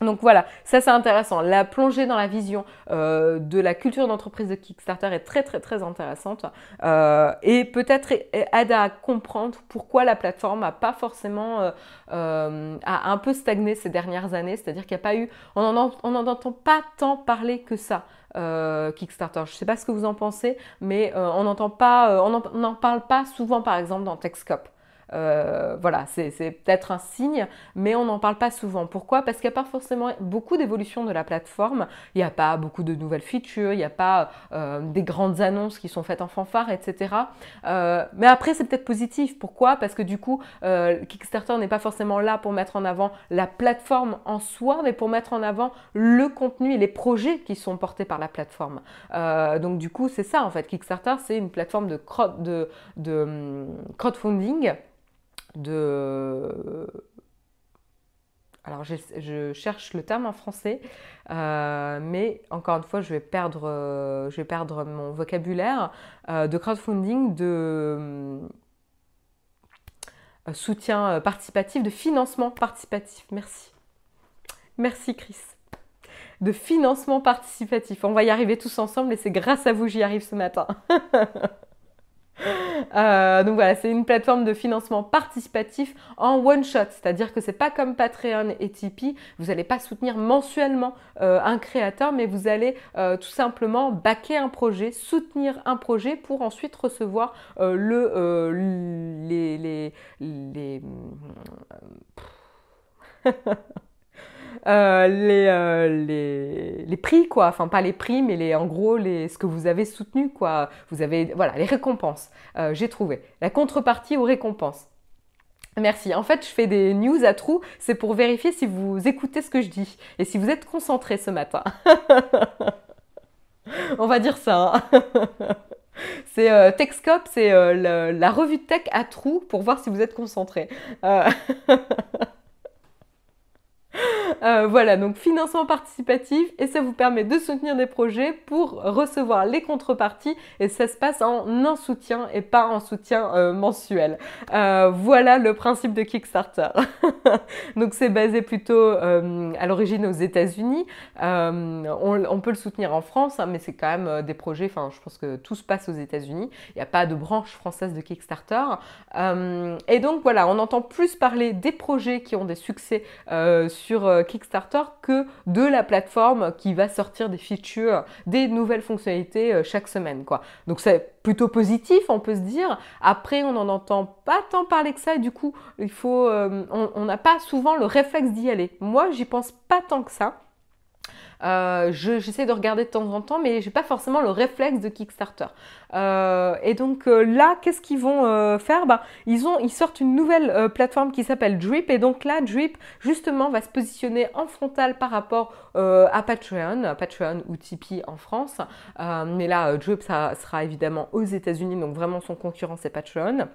Donc voilà, ça c'est intéressant. La plongée dans la vision euh, de la culture d'entreprise de Kickstarter est très très très intéressante euh, et peut-être aide à comprendre pourquoi la plateforme a pas forcément euh, a un peu stagné ces dernières années. C'est-à-dire qu'il n'y a pas eu, on n'en entend pas tant parler que ça. Kickstarter. Je ne sais pas ce que vous en pensez, mais on n'entend pas, on n'en parle pas souvent par exemple dans Techscope. Euh, voilà, c'est peut-être un signe, mais on n'en parle pas souvent. Pourquoi? Parce qu'il n'y a pas forcément beaucoup d'évolution de la plateforme, il n'y a pas beaucoup de nouvelles features, il n'y a pas euh, des grandes annonces qui sont faites en fanfare, etc. Euh, mais après, c'est peut-être positif. Pourquoi? Parce que du coup, Kickstarter n'est pas forcément là pour mettre en avant la plateforme en soi, mais pour mettre en avant le contenu et les projets qui sont portés par la plateforme. donc du coup, c'est ça en fait. Kickstarter, c'est une plateforme de, hum, crowdfunding de... Alors je, cherche le terme en français, euh, mais encore une fois, je vais perdre, euh, je vais perdre mon vocabulaire euh, de crowdfunding, de soutien participatif, de financement participatif. Merci. Merci Chris. De financement participatif. On va y arriver tous ensemble et c'est grâce à vous j'y arrive ce matin. (laughs) Euh, donc voilà, c'est une plateforme de financement participatif en one shot, c'est-à-dire que c'est pas comme Patreon et Tipeee, vous n'allez pas soutenir mensuellement euh, un créateur, mais vous allez euh, tout simplement backer un projet, soutenir un projet pour ensuite recevoir le les, les, les Euh, (laughs) les, euh, les, les, prix, quoi. Enfin, pas les prix, mais les, en gros, les, ce que vous avez soutenu, quoi. Vous avez, voilà, les récompenses. Euh, j'ai trouvé. La contrepartie aux récompenses. Merci. En fait, je fais des news à trous. C'est pour vérifier si vous écoutez ce que je dis et si vous êtes concentré ce matin. (laughs) On va dire ça. Hein. (laughs) c'est euh, Techscope, c'est la, revue de tech à trous pour voir si vous êtes concentré. Euh, (laughs) (laughs) voilà, donc financement participatif et ça vous permet de soutenir des projets pour recevoir les contreparties et ça se passe en un soutien et pas en soutien euh, mensuel. Euh, voilà le principe de Kickstarter. (laughs) donc c'est basé plutôt à l'origine aux États-Unis. On, peut le soutenir en France, hein, mais c'est quand même des projets, enfin je pense que tout se passe aux États-Unis. Il n'y a pas de branche française de Kickstarter. et donc voilà, on entend plus parler des projets qui ont des succès Kickstarter que de la plateforme qui va sortir des features, des nouvelles fonctionnalités euh, chaque semaine. Quoi. Donc c'est plutôt positif, on peut se dire. Après, on n'en entend pas tant parler que ça et du coup, il faut, euh, on n'a pas souvent le réflexe d'y aller. Moi, j'y pense pas tant que ça. Euh, j'essaie de regarder de temps en temps, mais j'ai pas forcément le réflexe de Kickstarter. Euh, et donc euh, là, qu'est-ce qu'ils vont faire? Bah, ils, ont, ils sortent une nouvelle plateforme qui s'appelle Drip. Et donc là, Drip, justement, va se positionner en frontal par rapport à Patreon, Patreon ou Tipeee en France. mais là, Drip, ça sera évidemment aux États-Unis, donc vraiment son concurrent, c'est Patreon.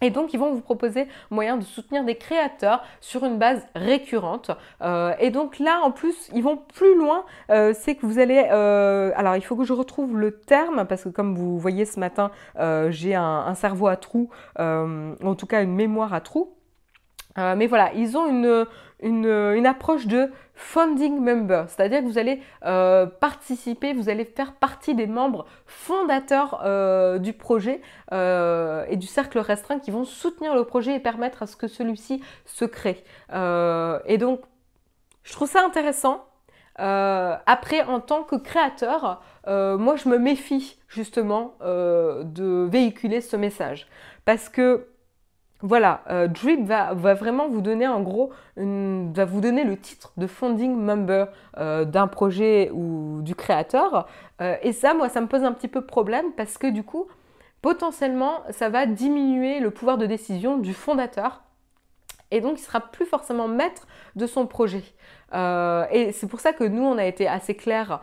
Et donc, ils vont vous proposer moyen de soutenir des créateurs sur une base récurrente. Euh, et donc là, en plus, ils vont plus loin. Euh, c'est que vous allez... Euh, alors, il faut que je retrouve le terme, parce que comme vous voyez ce matin, j'ai un, cerveau à trous, en tout cas une mémoire à trous. mais voilà, ils ont une, une, approche de funding member, c'est-à-dire que vous allez euh, participer, vous allez faire partie des membres fondateurs euh, du projet euh, et du cercle restreint qui vont soutenir le projet et permettre à ce que celui-ci se crée. et donc, je trouve ça intéressant. après, en tant que créateur, moi, je me méfie justement de véhiculer ce message parce que voilà, euh, Drip va, vraiment vous donner en gros, va vous donner le titre de founding member euh, d'un projet ou du créateur. Euh, et ça, moi, ça me pose un petit peu problème parce que du coup, potentiellement, ça va diminuer le pouvoir de décision du fondateur. Et donc, il sera plus forcément maître de son projet. et c'est pour ça que nous, on a été assez clair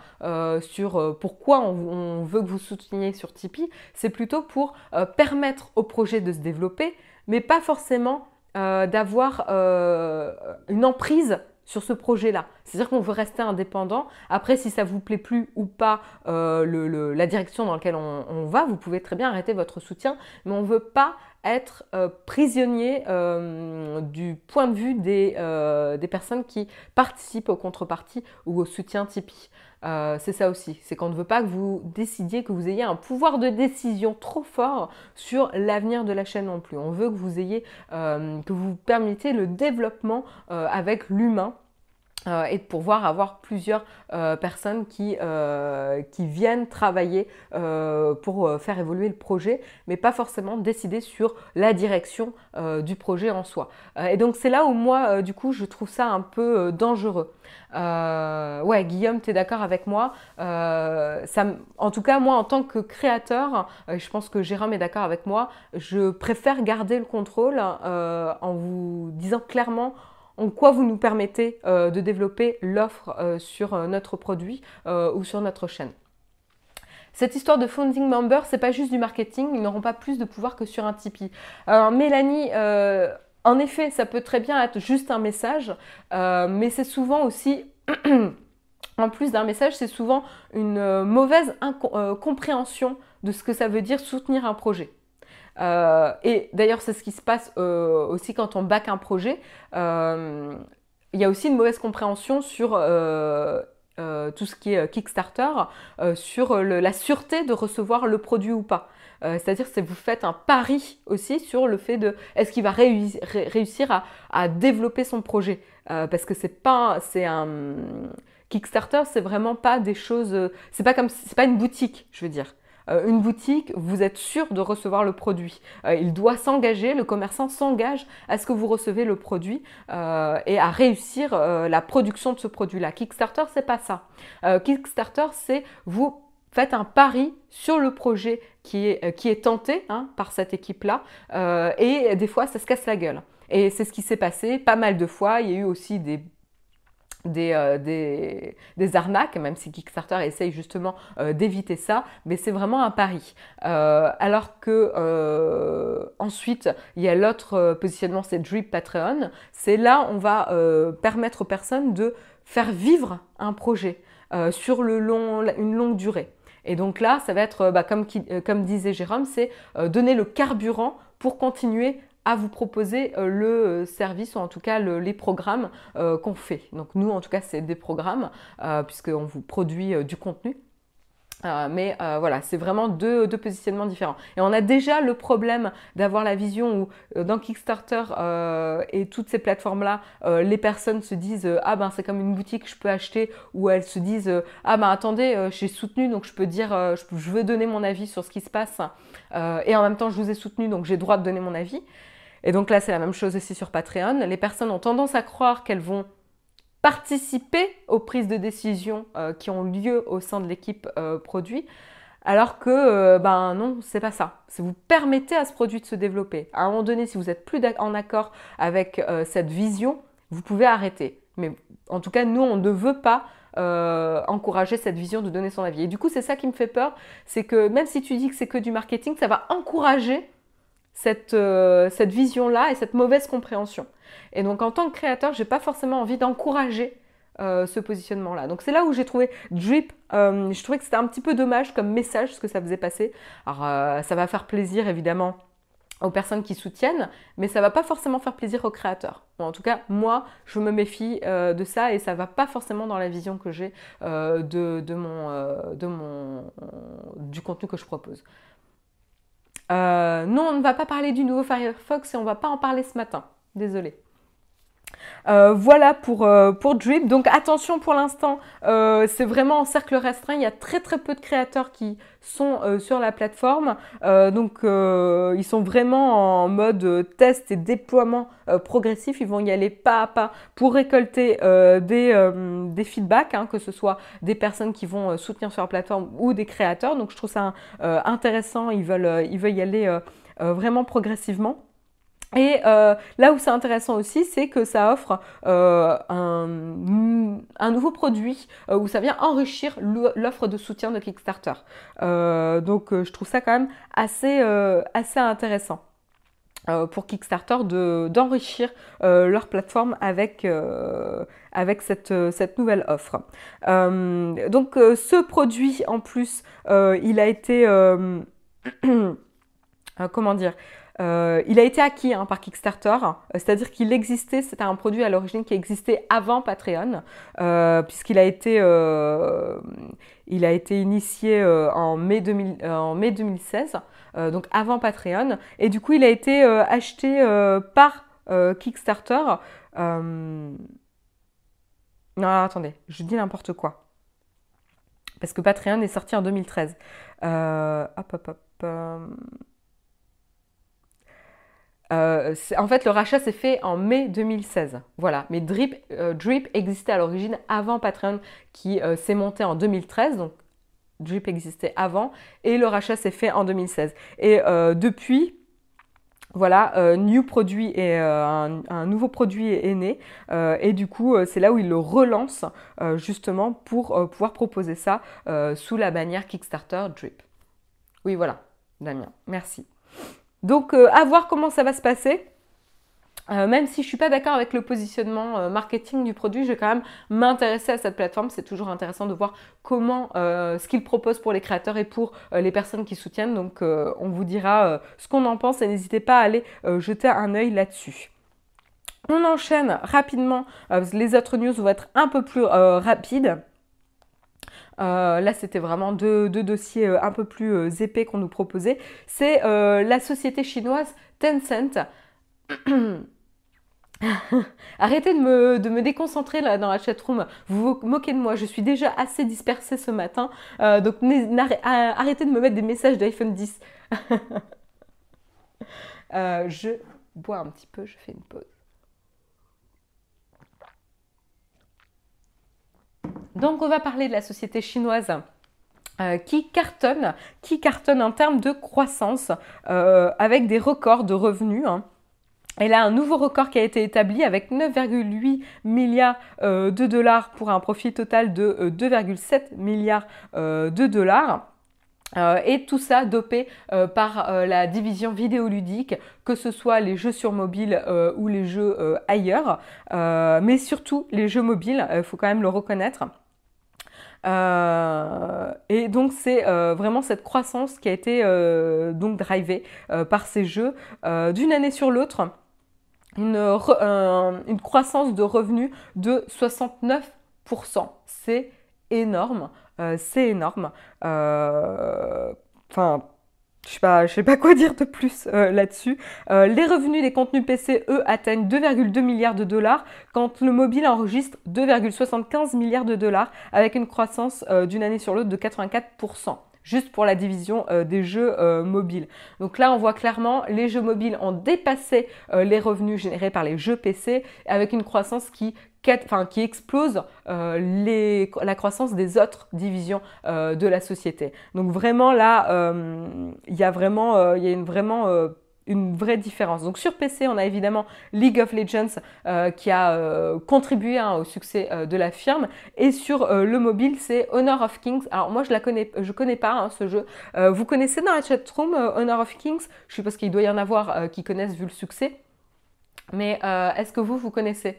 sur pourquoi on, veut que vous souteniez sur Tipeee. C'est plutôt pour permettre au projet de se développer, mais pas forcément euh, d'avoir euh, une emprise sur ce projet-là. C'est-à-dire qu'on veut rester indépendant. Après, si ça vous plaît plus ou pas euh, la direction dans laquelle on, va, vous pouvez très bien arrêter votre soutien, mais on ne veut pas être prisonnier du point de vue des, des, personnes qui participent aux contreparties ou au soutien Tipeee. Euh, c'est ça aussi, c'est qu'on ne veut pas que vous décidiez, que vous ayez un pouvoir de décision trop fort sur l'avenir de la chaîne non plus. On veut que vous ayez, euh, que vous permettiez le développement euh, avec l'humain euh, et de pouvoir avoir plusieurs euh, personnes qui, euh, qui viennent travailler pour faire évoluer le projet, mais pas forcément décider sur la direction du projet en soi. et donc c'est là où moi, du coup, je trouve ça un peu dangereux. ouais, Guillaume, tu es d'accord avec moi? Ça, En tout cas, moi, en tant que créateur, je pense que Jérôme est d'accord avec moi, je préfère garder le contrôle en vous disant clairement en quoi vous nous permettez euh, de développer l'offre euh, sur euh, notre produit ou sur notre chaîne. Cette histoire de founding member, c'est pas juste du marketing, ils n'auront pas plus de pouvoir que sur un Tipeee. Alors Mélanie, en effet, ça peut très bien être juste un message, mais c'est souvent aussi (clears throat) en plus d'un message, c'est souvent une mauvaise compréhension de ce que ça veut dire soutenir un projet. Euh, et d'ailleurs, c'est ce qui se passe euh, aussi quand on back un projet. Euh, il y a aussi une mauvaise compréhension sur tout ce qui est Kickstarter sur la sûreté de recevoir le produit ou pas. C'est-à-dire que vous faites un pari aussi sur le fait de est-ce qu'il va réussir à, développer son projet? parce que c'est pas c'est un Kickstarter, c'est vraiment pas des choses c'est pas comme c'est pas une boutique, je veux dire. Euh, une boutique, vous êtes sûr de recevoir le produit. Euh, il doit s'engager, le commerçant s'engage à ce que vous recevez le produit euh, et à réussir la production de ce produit-là. Kickstarter, c'est pas ça. Kickstarter, c'est vous faites un pari sur le projet qui est, qui est tenté hein, par cette équipe-là et des fois ça se casse la gueule. Et c'est ce qui s'est passé pas mal de fois. Il y a eu aussi des euh, des, arnaques, même si Kickstarter essaye justement euh, d'éviter ça, mais c'est vraiment un pari. Euh, alors que ensuite, il y a l'autre positionnement, c'est Drip Patreon. C'est là, on va permettre aux personnes de faire vivre un projet sur le long, une longue durée. Et donc là, ça va être, bah, comme, comme disait Jérôme, c'est donner le carburant pour continuer à vous proposer euh, le euh, service ou en tout cas les programmes euh, qu'on fait. Donc nous en tout cas c'est des programmes puisqu'on vous produit du contenu. mais voilà, c'est vraiment deux, positionnements différents. Et on a déjà le problème d'avoir la vision où dans Kickstarter et toutes ces plateformes-là, les personnes se disent ah ben c'est comme une boutique, je peux acheter, ou elles se disent ah ben attendez, j'ai soutenu donc je peux dire je, je, veux donner mon avis sur ce qui se passe et en même temps je vous ai soutenu donc j'ai droit de donner mon avis. Et donc là, c'est la même chose aussi sur Patreon. Les personnes ont tendance à croire qu'elles vont participer aux prises de décision euh, qui ont lieu au sein de l'équipe euh, produit, alors que euh, ben non, c'est pas ça. C'est vous permettez à ce produit de se développer. À un moment donné, si vous êtes plus en accord avec cette vision, vous pouvez arrêter. Mais en tout cas, nous, on ne veut pas encourager cette vision de donner son avis. Et du coup, c'est ça qui me fait peur, c'est que même si tu dis que c'est que du marketing, ça va encourager euh, cette, vision-là et cette mauvaise compréhension. Et donc en tant que créateur, j'ai pas forcément envie d'encourager euh, ce positionnement-là. Donc c'est là où j'ai trouvé Drip, euh, je trouvais que c'était un petit peu dommage comme message ce que ça faisait passer. Alors ça va faire plaisir évidemment aux personnes qui soutiennent, mais ça va pas forcément faire plaisir aux créateurs. en tout cas, moi, je me méfie de ça et ça va pas forcément dans la vision que j'ai de, mon, de mon, du contenu que je propose. Euh, non, on ne va pas parler du nouveau Firefox et on ne va pas en parler ce matin. Désolée. Euh, voilà pour, euh. Donc attention pour l'instant, euh, c'est vraiment en cercle restreint. Il y a très très peu de créateurs qui sont sur la plateforme. donc ils sont vraiment en mode test et déploiement progressif. Ils vont y aller pas à pas pour récolter des, feedbacks, hein, que ce soit des personnes qui vont soutenir sur la plateforme ou des créateurs. Donc je trouve ça intéressant. Ils veulent y aller vraiment progressivement. Et euh, là où c'est intéressant aussi, c'est que ça offre euh, un, nouveau produit euh, où ça vient enrichir l'offre de soutien de Kickstarter. donc je trouve ça quand même assez, assez intéressant. pour Kickstarter d'enrichir leur plateforme avec, avec cette, cette, nouvelle offre. donc ce produit en plus, il a été... (clears throat) comment dire euh, il a été acquis hein, par Kickstarter, euh, c'est-à-dire qu'il existait, c'était un produit à l'origine qui existait avant Patreon, euh, puisqu'il a été, il a été initié en mai, 2016, donc avant Patreon, et du coup il a été acheté par Kickstarter. Non, attendez, je dis n'importe quoi. Parce que Patreon est sorti en 2013. hop, hop, hop. Euh, en fait, le rachat s'est fait en mai 2016. Voilà. Mais Drip, euh, Drip existait à l'origine avant Patreon qui euh, s'est monté en 2013. Donc, Drip existait avant et le rachat s'est fait en 2016. Et depuis, voilà, un, nouveau produit est, né. et du coup, c'est là où il le relance justement pour pouvoir proposer ça sous la bannière Kickstarter Drip. Oui, voilà, Damien. Merci. Donc euh, à voir comment ça va se passer. Euh, même si je suis pas d'accord avec le positionnement euh, marketing du produit, je vais quand même m'intéresser à cette plateforme. C'est toujours intéressant de voir comment ce qu'il propose pour les créateurs et pour les personnes qui soutiennent. Donc on vous dira ce qu'on en pense et n'hésitez pas à aller jeter un œil là-dessus. On enchaîne rapidement. les autres news vont être un peu plus rapides. Là, c'était vraiment deux, dossiers un peu plus épais qu'on nous proposait. C'est la société chinoise Tencent. (coughs) Arrêtez de me, déconcentrer dans la chatroom. Vous vous moquez de moi. Je suis déjà assez dispersée ce matin. donc arrêtez de me mettre des messages d'iPhone 10. (laughs) je bois un petit peu, je fais une pause. Donc on va parler de la société chinoise euh, qui cartonne, qui cartonne en termes de croissance euh, avec des records de revenus. Hein. Elle a un nouveau record qui a été établi avec 9,8 milliards euh, de dollars pour un profit total de 2,7 milliards de dollars. Et tout ça dopé par la division vidéoludique, que ce soit les jeux sur mobile ou les jeux ailleurs, mais surtout les jeux mobiles, il faut quand même le reconnaître. Et donc c'est vraiment cette croissance qui a été donc drivée par ces jeux d'une année sur l'autre. Une, une, croissance de revenus de 69%. C'est énorme. Euh, c'est énorme. Euh, enfin, je sais pas, je sais pas quoi dire de plus euh, là-dessus. les revenus des contenus PC, eux, atteignent 2,2 milliards de dollars, quand le mobile enregistre 2,75 milliards de dollars, avec une croissance d'une année sur l'autre de 84% juste pour la division des jeux mobiles. Donc là, on voit clairement, les jeux mobiles ont dépassé les revenus générés par les jeux PC avec une croissance qui qui explose euh, la croissance des autres divisions euh, de la société. Donc vraiment là, euh, il y a vraiment, une vraie différence. Donc sur PC, on a évidemment League of Legends qui a contribué hein, au succès de la firme. Et sur le mobile, c'est Honor of Kings. Alors moi, je la connais, connais pas hein, ce jeu. vous connaissez dans la chatroom Honor of Kings? Je suppose qu'il doit y en avoir qui connaissent vu le succès. Mais est-ce que vous, vous connaissez?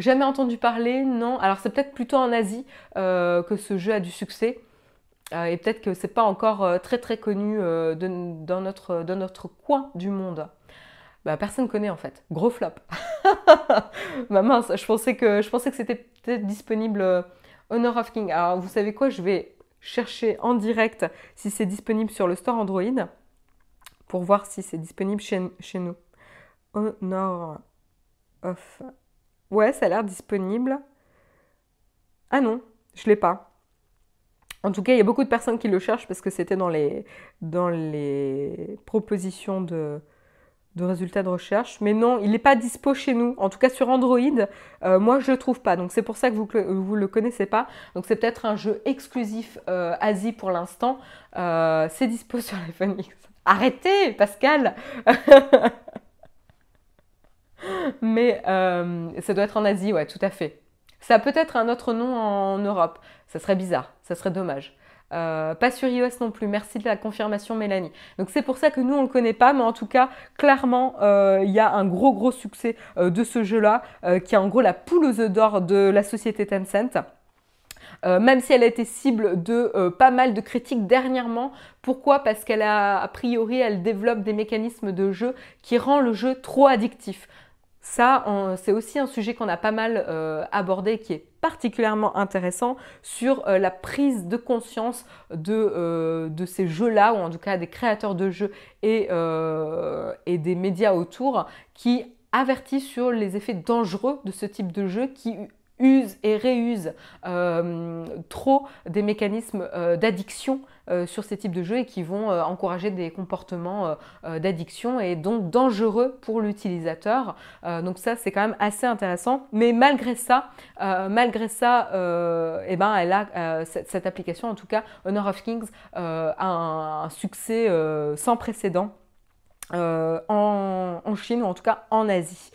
Jamais entendu parler, non. Alors c'est peut-être plutôt en Asie euh, que ce jeu a du succès. Euh, et peut-être que c'est pas encore euh, très très connu dans, notre, dans notre coin du monde. Bah, personne connaît en fait. Gros flop. (laughs) bah mince, je pensais que, je pensais que c'était peut-être disponible Honor of King. Alors vous savez quoi, je vais chercher en direct si c'est disponible sur le store Android pour voir si c'est disponible chez, chez nous. Honor of Ouais, ça a l'air disponible. Ah non, je l'ai pas. En tout cas, il y a beaucoup de personnes qui le cherchent parce que c'était dans les, dans les propositions de, résultats de recherche. Mais non, il n'est pas dispo chez nous. En tout cas, sur Android, euh, moi, je ne le trouve pas. Donc, c'est pour ça que vous ne le connaissez pas. Donc, c'est peut-être un jeu exclusif euh, Asie pour l'instant. Euh, c'est dispo (laughs) sur l'iPhone X. Arrêtez, Pascal (laughs) Mais euh, ça doit être en Asie, ouais, tout à fait. Ça a peut-être un autre nom en Europe. Ça serait bizarre, ça serait dommage. Euh, pas sur iOS non plus. Merci de la confirmation, Mélanie. Donc c'est pour ça que nous on le connaît pas, mais en tout cas, clairement, euh, il y a un gros gros succès de ce jeu-là, qui est en gros la poule aux œufs d'or de la société Tencent. même si elle a été cible de pas mal de critiques dernièrement. Pourquoi? Parce qu'elle a, a priori, elle développe des mécanismes de jeu qui rend le jeu trop addictif. Ça, c'est aussi un sujet qu'on a pas mal euh, abordé, qui est particulièrement intéressant sur euh, la prise de conscience euh, de, ces jeux-là, ou en tout cas des créateurs de jeux et, et des médias autour, qui avertissent sur les effets dangereux de ce type de jeu qui use et réuse euh, trop des mécanismes d'addiction sur ces types de jeux et qui vont encourager des comportements d'addiction et donc dangereux pour l'utilisateur. donc ça c'est quand même assez intéressant. Mais malgré ça, malgré ça, eh ben, elle a cette, application, en tout cas Honor of Kings, a un, succès sans précédent. En, en, Chine ou en tout cas en Asie.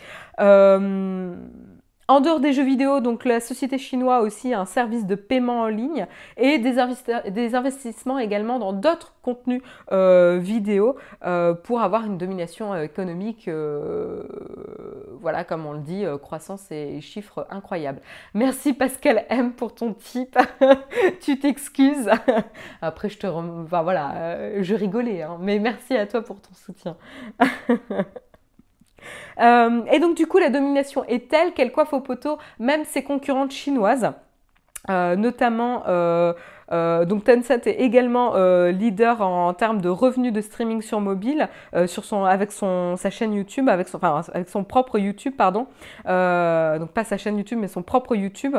En dehors des jeux vidéo, donc la société chinoise a aussi un service de paiement en ligne et des, investissements également dans d'autres contenus euh, vidéo euh, pour avoir une domination euh, économique, voilà, comme on le dit, croissance et chiffres incroyables. Merci Pascal M pour ton tip. (laughs) tu t'excuses. (laughs) Après, je te, enfin, voilà, je rigolais, hein, mais merci à toi pour ton soutien. (laughs) Euh, et donc du coup, la domination est telle qu'elle coiffe au poteau même ses concurrentes chinoises. Euh, notamment euh, donc Tencent est également leader en, termes de revenus de streaming sur mobile, sur son, avec son, sa chaîne YouTube, avec son, enfin, avec son propre YouTube, pardon. donc pas sa chaîne YouTube, mais son propre YouTube.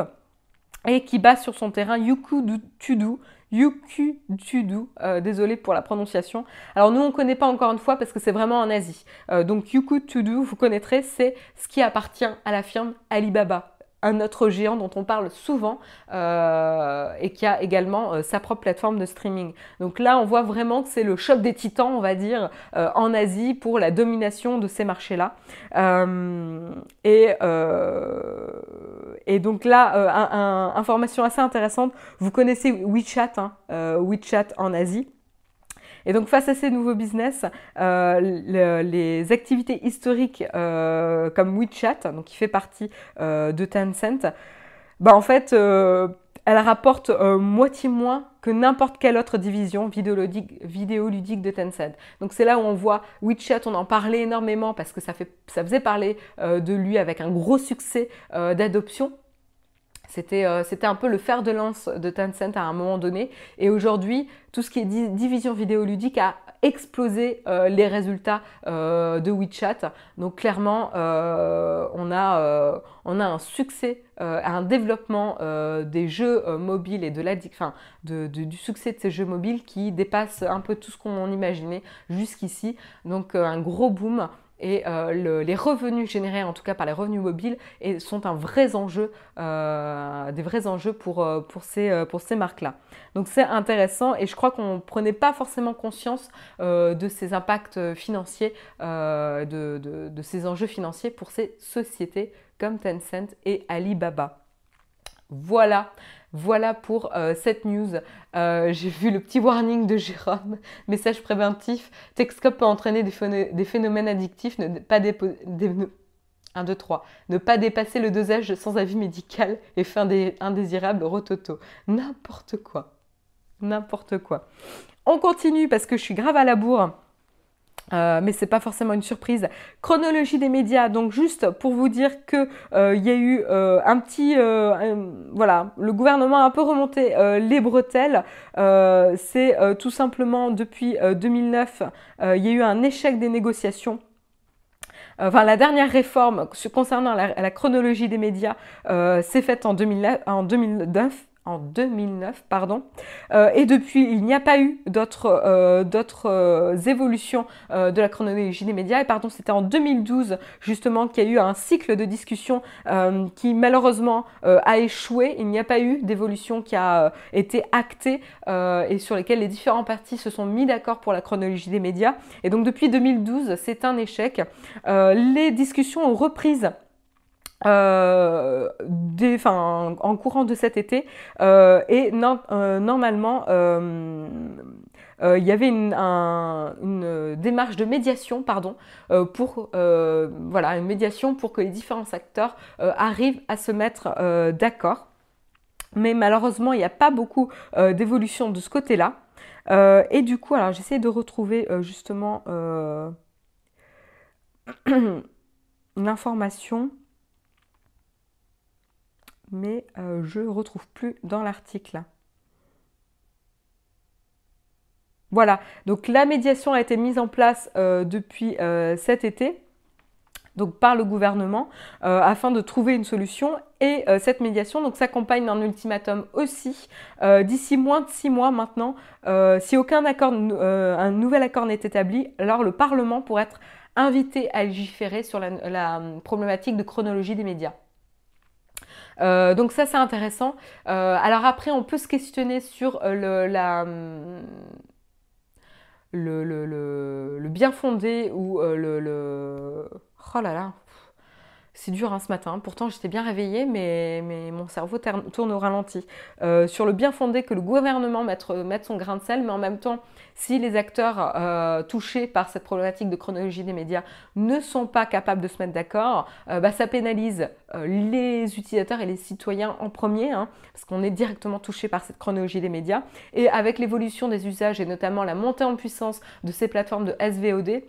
Et qui base sur son terrain Youku Tudu, Yuku euh, désolé pour la prononciation. Alors nous on ne connaît pas encore une fois parce que c'est vraiment en Asie. Euh, donc Yuku vous connaîtrez, c'est ce qui appartient à la firme Alibaba un autre géant dont on parle souvent euh, et qui a également euh, sa propre plateforme de streaming. Donc là, on voit vraiment que c'est le choc des titans, on va dire, euh, en Asie pour la domination de ces marchés-là. Et, et, donc là, information assez intéressante, vous connaissez WeChat, hein, WeChat en Asie. Et donc face à ces nouveaux business, euh, les activités historiques euh, comme WeChat, donc qui fait partie euh, de Tencent, bah en fait, elle rapporte moitié moins que n'importe quelle autre division vidéoludique, vidéoludique de Tencent. Donc c'est là où on voit WeChat, on en parlait énormément parce que ça, fait, ça faisait parler de lui avec un gros succès d'adoption euh, c'était un peu le fer de lance de Tencent à un moment donné. Et aujourd'hui, tout ce qui est division vidéoludique a explosé euh, les résultats euh, de WeChat. Donc clairement, on, a, on a un succès, un développement des jeux mobiles et de du succès de ces jeux mobiles qui dépasse un peu tout ce qu'on imaginait jusqu'ici. Donc un gros boom et euh, les revenus générés, en tout cas par les revenus mobiles, sont un vrai enjeu, euh, des vrais enjeux pour, euh, pour ces, pour ces marques-là. Donc c'est intéressant et je crois qu'on ne prenait pas forcément conscience de ces impacts financiers, de, de, de ces enjeux financiers pour ces sociétés comme Tencent et Alibaba. Voilà, voilà pour euh, cette news. Euh, j'ai vu le petit warning de Jérôme, message préventif. Texcop peut entraîner des, phénomènes addictifs, ne pas, 1, 2, 3. Ne pas dépasser le dosage sans avis médical et fin indésirable rototo. N'importe quoi. N'importe quoi. On continue parce que je suis grave à la bourre. Euh, mais c'est pas forcément une surprise. Chronologie des médias, donc juste pour vous dire que euh, il y a eu euh, un petit, voilà, le gouvernement a un peu remonté les bretelles. c'est tout simplement depuis 2009, il y a eu un échec des négociations. Enfin, la dernière réforme concernant la, chronologie des médias s'est faite en, en 2009 en 2009, pardon. Euh, et depuis, il n'y a pas eu d'autres euh, euh, évolutions de la chronologie des médias. Et pardon, c'était en 2012 justement qu'il y a eu un cycle de discussion qui malheureusement a échoué. Il n'y a pas eu d'évolution qui a été actée et sur lesquelles les différents partis se sont mis d'accord pour la chronologie des médias. Et donc depuis 2012, c'est un échec. les discussions ont repris euh, en courant de cet été. Euh, et euh, normalement, il y avait une, démarche de médiation, pardon, pour voilà, une médiation pour que les différents acteurs arrivent à se mettre d'accord. Mais malheureusement, il n'y a pas beaucoup d'évolution de ce côté-là. et du coup, alors j'essaie de retrouver justement (clears throat) une information mais euh, je ne retrouve plus dans l'article. Voilà, donc la médiation a été mise en place euh, depuis euh, cet été, donc par le gouvernement, afin de trouver une solution. Et cette médiation donc s'accompagne d'un ultimatum aussi. D'ici moins de six mois maintenant, si aucun accord, un nouvel accord n'est établi, alors le Parlement pourrait être invité à légiférer sur la problématique de chronologie des médias. Euh, donc ça c'est intéressant. Euh, alors après on peut se questionner sur euh, le, la, le, le, le, bien fondé ou le, le... Oh là là, c'est dur hein, ce matin. Pourtant, j'étais bien réveillée, mais, mon cerveau tourne au ralenti. Euh, sur le bien fondé que le gouvernement mette, son grain de sel, mais en même temps, si les acteurs euh, touchés par cette problématique de chronologie des médias ne sont pas capables de se mettre d'accord, euh, bah, ça pénalise les utilisateurs et les citoyens en premier, hein, parce qu'on est directement touché par cette chronologie des médias. Et avec l'évolution des usages et notamment la montée en puissance de ces plateformes de SVOD,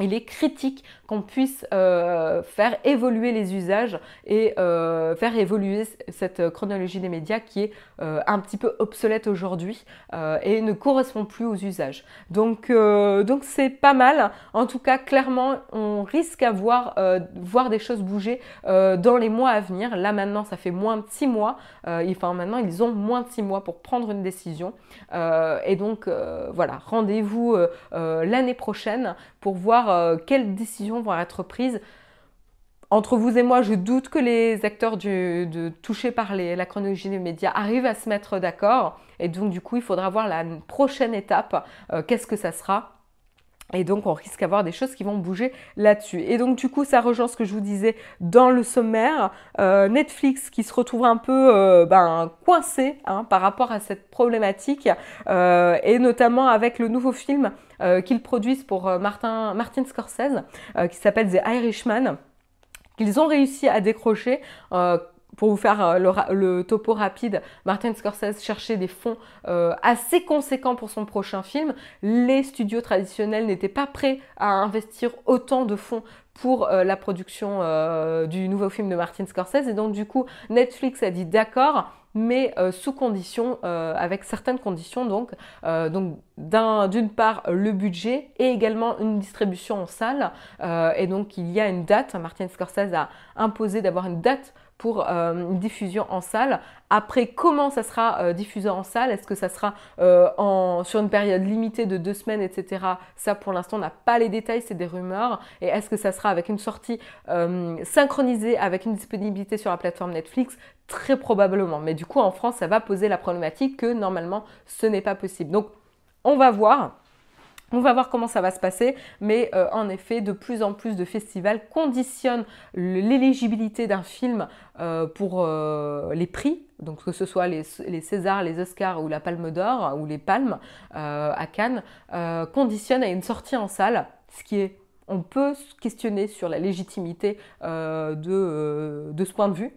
il est critique qu'on puisse euh, faire évoluer les usages et euh, faire évoluer cette chronologie des médias qui est euh, un petit peu obsolète aujourd'hui et ne correspond plus aux usages. Donc donc c'est pas mal. En tout cas, clairement, on risque à voir, voir des choses bouger dans les mois à venir. Là maintenant, ça fait moins de six mois. enfin maintenant, ils ont moins de six mois pour prendre une décision. et donc voilà, rendez-vous l'année prochaine pour voir quelles décisions vont être prises. Entre vous et moi, je doute que les acteurs de, touchés par la chronologie des médias arrivent à se mettre d'accord. Et donc, du coup, il faudra voir la prochaine étape. Euh, qu'est-ce que ça sera et donc, on risque d'avoir des choses qui vont bouger là-dessus. Et donc, du coup, ça rejoint ce que je vous disais dans le sommaire. Euh, Netflix qui se retrouve un peu euh, ben, coincé hein, par rapport à cette problématique, et notamment avec le nouveau film euh, qu'ils produisent pour euh, Martin, Martin Scorsese, euh, qui s'appelle The Irishman, qu'ils ont réussi à décrocher pour vous faire le, topo rapide, Martin Scorsese cherchait des fonds assez conséquents pour son prochain film. Les studios traditionnels n'étaient pas prêts à investir autant de fonds pour la production du nouveau film de Martin Scorsese. Et donc du coup, Netflix a dit d'accord, mais euh, sous condition, euh, avec certaines conditions donc, euh, donc d'une part le budget et également une distribution en salle. et donc il y a une date, Martin Scorsese a imposé d'avoir une date pour une diffusion en salle. Après, comment ça sera diffusé en salle? Est-ce que ça sera en, sur une période limitée de deux semaines, etc. Ça, pour l'instant, on n'a pas les détails, c'est des rumeurs. Et est-ce que ça sera avec une sortie synchronisée avec une disponibilité sur la plateforme Netflix? Très probablement. Mais du coup, en France, ça va poser la problématique que normalement, ce n'est pas possible. Donc, on va voir. On va voir comment ça va se passer, mais euh, en effet, de plus en plus de festivals conditionnent l'éligibilité d'un film euh, pour euh, les prix, donc que ce soit les, Césars, les Oscars ou la Palme d'Or ou les Palmes à Cannes, conditionnent à une sortie en salle, ce qui est on peut se questionner sur la légitimité de, ce point de vue,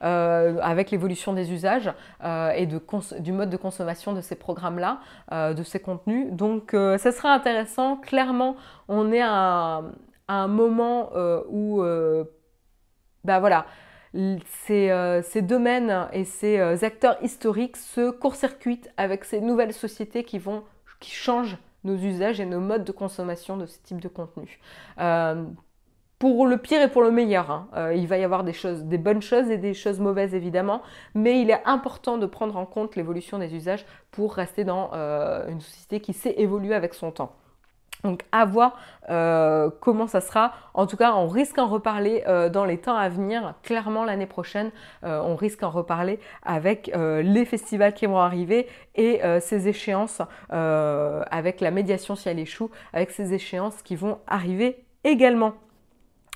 avec l'évolution des usages euh, et du mode de consommation de ces programmes-là, euh, de ces contenus. Donc ça sera intéressant. Clairement, on est à, un moment où, bah voilà, ces, ces, domaines et ces acteurs historiques se court-circuitent avec ces nouvelles sociétés qui vont qui changent nos usages et nos modes de consommation de ce type de contenu pour le pire et pour le meilleur. Hein. Euh, il va y avoir des choses, des bonnes choses et des choses mauvaises évidemment, mais il est important de prendre en compte l'évolution des usages pour rester dans euh, une société qui sait évoluer avec son temps. Donc à voir euh, comment ça sera. En tout cas, on risque en reparler dans les temps à venir. Clairement, l'année prochaine, on risque en reparler avec les festivals qui vont arriver et ces échéances, avec la médiation si elle échoue, avec ces échéances qui vont arriver également.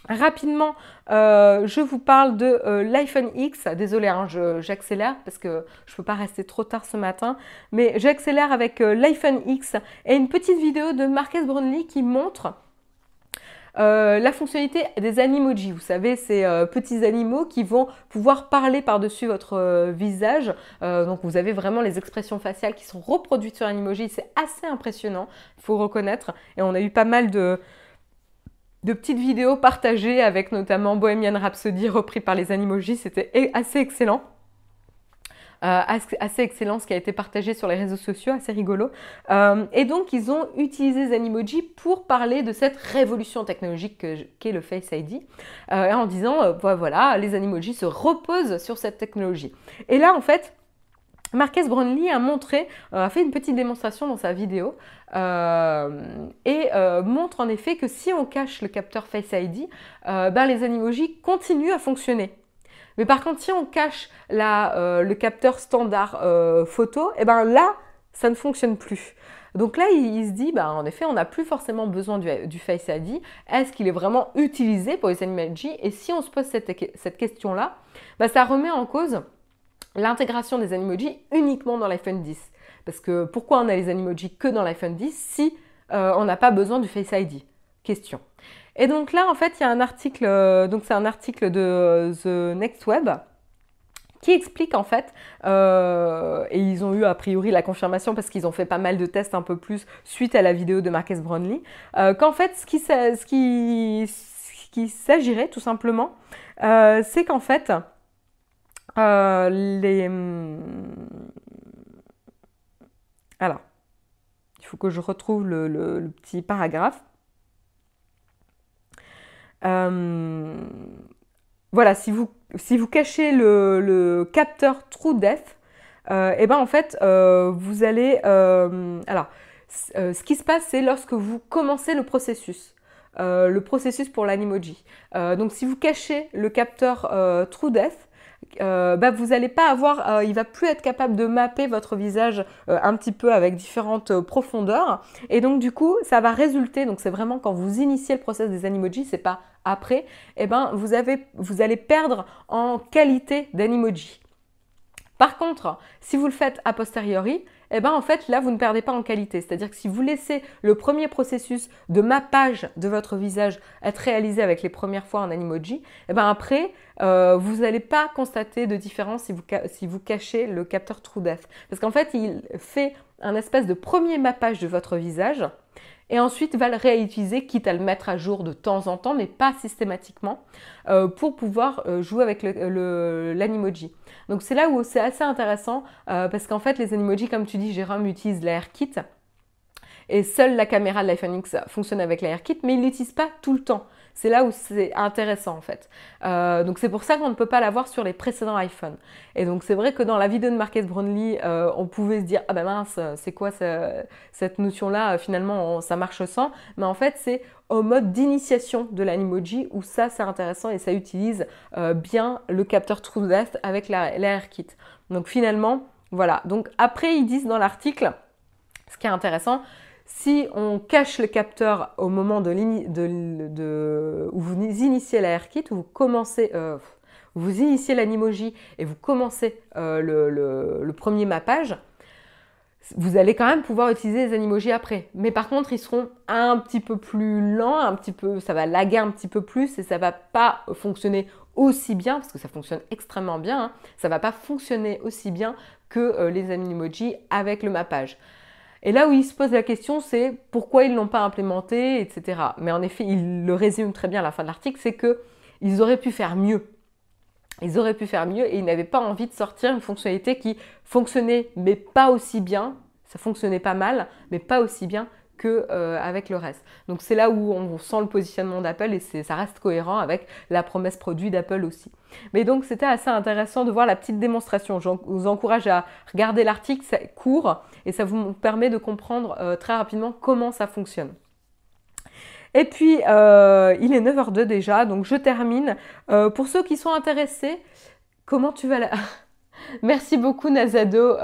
Rapidement, euh, je vous parle de euh, l'iPhone X. Désolée, hein, j'accélère parce que je ne peux pas rester trop tard ce matin. Mais j'accélère avec euh, l'iPhone X et une petite vidéo de Marques Brownlee qui montre la fonctionnalité des animojis. Vous savez, ces petits animaux qui vont pouvoir parler par-dessus votre visage. donc vous avez vraiment les expressions faciales qui sont reproduites sur Animoji. C'est assez impressionnant, il faut reconnaître. Et on a eu pas mal de de petites vidéos partagées avec notamment Bohemian Rhapsody repris par les Animojis. C'était assez excellent. Euh, assez excellent ce qui a été partagé sur les réseaux sociaux, assez rigolo. Euh, et donc ils ont utilisé les Animoji pour parler de cette révolution technologique qu'est le Face ID, euh, en disant voilà, les Animoji se reposent sur cette technologie. Et là en fait, Marques Brownlee a montré, a fait une petite démonstration dans sa vidéo euh, et euh, montre en effet que si on cache le capteur Face ID, euh, ben, les animojis continuent à fonctionner. Mais par contre, si on cache le capteur standard photo, et eh ben là, ça ne fonctionne plus. Donc là, il, se dit, ben, en effet, on n'a plus forcément besoin du, Face ID. Est-ce qu'il est vraiment utilisé pour les animojis Et si on se pose cette, question-là, ben, ça remet en cause l'intégration des animojis uniquement dans l'iPhone 10. Parce que pourquoi on a les animojis que dans l'iPhone 10 si euh, on n'a pas besoin du Face ID Question. Et donc là, en fait, il y a un article, euh, donc c'est un article de The Next Web qui explique en fait, euh, et ils ont eu a priori la confirmation parce qu'ils ont fait pas mal de tests un peu plus suite à la vidéo de Marcus Brownlee, euh, qu'en fait ce qui, ce qui, ce qui s'agirait tout simplement, euh, c'est qu'en fait les... Alors, il faut que je retrouve le, petit paragraphe. voilà, si vous cachez le, capteur TrueDepth, euh, et eh ben en fait, euh, vous allez. Euh, alors, ce qui se passe, c'est lorsque vous commencez le processus. le processus pour l'animoji. donc si vous cachez le capteur TrueDepth, bah, vous n'allez pas avoir, il va plus être capable de mapper votre visage un petit peu avec différentes profondeurs. Et donc du coup, ça va résulter, donc c'est vraiment quand vous initiez le process des animojis, c'est pas après, eh ben, vous, avez, vous allez perdre en qualité d'animoji. Par contre, si vous le faites a posteriori, eh ben, en fait, là, vous ne perdez pas en qualité. C'est-à-dire que si vous laissez le premier processus de mappage de votre visage être réalisé avec les premières fois en Animoji, eh ben, après, euh, vous n'allez pas constater de différence si vous, si vous cachez le capteur TrueDepth. Parce qu'en fait, il fait un espèce de premier mappage de votre visage et ensuite va le réutiliser, quitte à le mettre à jour de temps en temps, mais pas systématiquement, euh, pour pouvoir euh, jouer avec l'animoji. Donc c'est là où c'est assez intéressant, euh, parce qu'en fait les animojis, comme tu dis, Jérôme utilise l'AirKit, et seule la caméra de l'iPhone X fonctionne avec l'AirKit, mais il ne l'utilise pas tout le temps. C'est là où c'est intéressant en fait. Euh, donc c'est pour ça qu'on ne peut pas l'avoir sur les précédents iPhones. Et donc c'est vrai que dans la vidéo de Marcus Brownlee, euh, on pouvait se dire ah ben mince, c'est quoi cette notion-là? Finalement, ça marche sans. Mais en fait, c'est au mode d'initiation de l'animoji où ça c'est intéressant et ça utilise euh, bien le capteur TrueDepth avec l'AirKit. Donc finalement, voilà. Donc après ils disent dans l'article, ce qui est intéressant, si on cache le capteur au moment où vous initiez la AirKit, où vous commencez, euh, vous initiez l'animoji et vous commencez euh, le, premier mappage, vous allez quand même pouvoir utiliser les animojis après. Mais par contre, ils seront un petit peu plus lents, un petit peu, ça va laguer un petit peu plus et ça va pas fonctionner aussi bien, parce que ça fonctionne extrêmement bien, hein, ça va pas fonctionner aussi bien que euh, les animojis avec le mappage. Et là où il se pose la question, c'est pourquoi ils ne l'ont pas implémenté, etc. Mais en effet, il le résume très bien à la fin de l'article, c'est qu'ils auraient pu faire mieux. Ils auraient pu faire mieux et ils n'avaient pas envie de sortir une fonctionnalité qui fonctionnait, mais pas aussi bien. Ça fonctionnait pas mal, mais pas aussi bien euh, avec le reste. Donc c'est là où on sent le positionnement d'Apple et ça reste cohérent avec la promesse produit d'Apple aussi. Mais donc c'était assez intéressant de voir la petite démonstration. Je vous encourage à regarder l'article, c'est court et ça vous permet de comprendre euh, très rapidement comment ça fonctionne. Et puis, euh, il est 9h02 déjà, donc je termine. pour ceux qui sont intéressés, comment tu vas la... Merci beaucoup Nazado.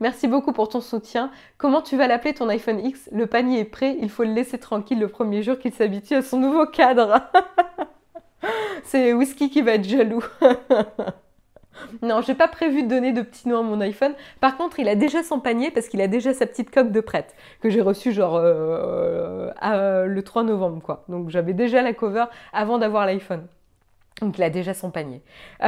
Merci beaucoup pour ton soutien. Comment tu vas l'appeler ton iPhone X? Le panier est prêt, il faut le laisser tranquille le premier jour qu'il s'habitue à son nouveau cadre. (laughs) C'est Whisky qui va être jaloux. (laughs) non, j'ai pas prévu de donner de petits noms à mon iPhone. Par contre, il a déjà son panier parce qu'il a déjà sa petite coque de prête que j'ai reçue genre euh, euh, le 3 novembre quoi. Donc j'avais déjà la cover avant d'avoir l'iPhone. Donc il a déjà son panier. (laughs)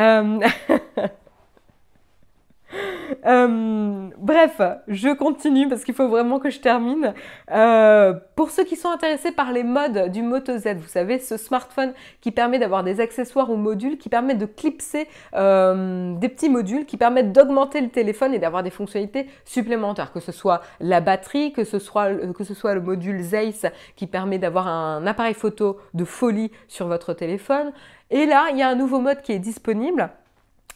Euh... Bref, je continue parce qu'il faut vraiment que je termine. Euh, pour ceux qui sont intéressés par les modes du Moto Z, vous savez, ce smartphone qui permet d'avoir des accessoires ou modules, qui permettent de clipser euh, des petits modules, qui permettent d'augmenter le téléphone et d'avoir des fonctionnalités supplémentaires, que ce soit la batterie, que ce soit, que ce soit le module Zeiss qui permet d'avoir un appareil photo de folie sur votre téléphone. Et là, il y a un nouveau mode qui est disponible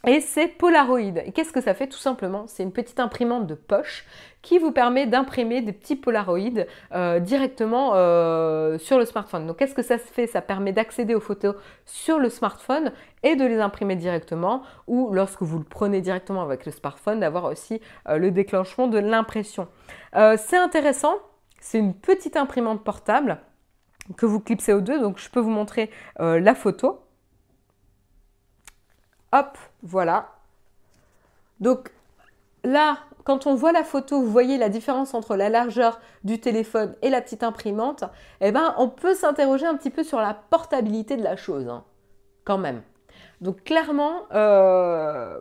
et c'est Polaroid. Et qu'est-ce que ça fait Tout simplement, c'est une petite imprimante de poche qui vous permet d'imprimer des petits Polaroids euh, directement euh, sur le smartphone. Donc qu'est-ce que ça se fait? Ça permet d'accéder aux photos sur le smartphone et de les imprimer directement ou lorsque vous le prenez directement avec le smartphone, d'avoir aussi euh, le déclenchement de l'impression. c'est intéressant, c'est une petite imprimante portable que vous clipsez aux deux, donc je peux vous montrer la photo. Hop, voilà. Donc là, quand on voit la photo, vous voyez la différence entre la largeur du téléphone et la petite imprimante, eh ben, on peut s'interroger un petit peu sur la portabilité de la chose, hein, quand même. Donc clairement, euh,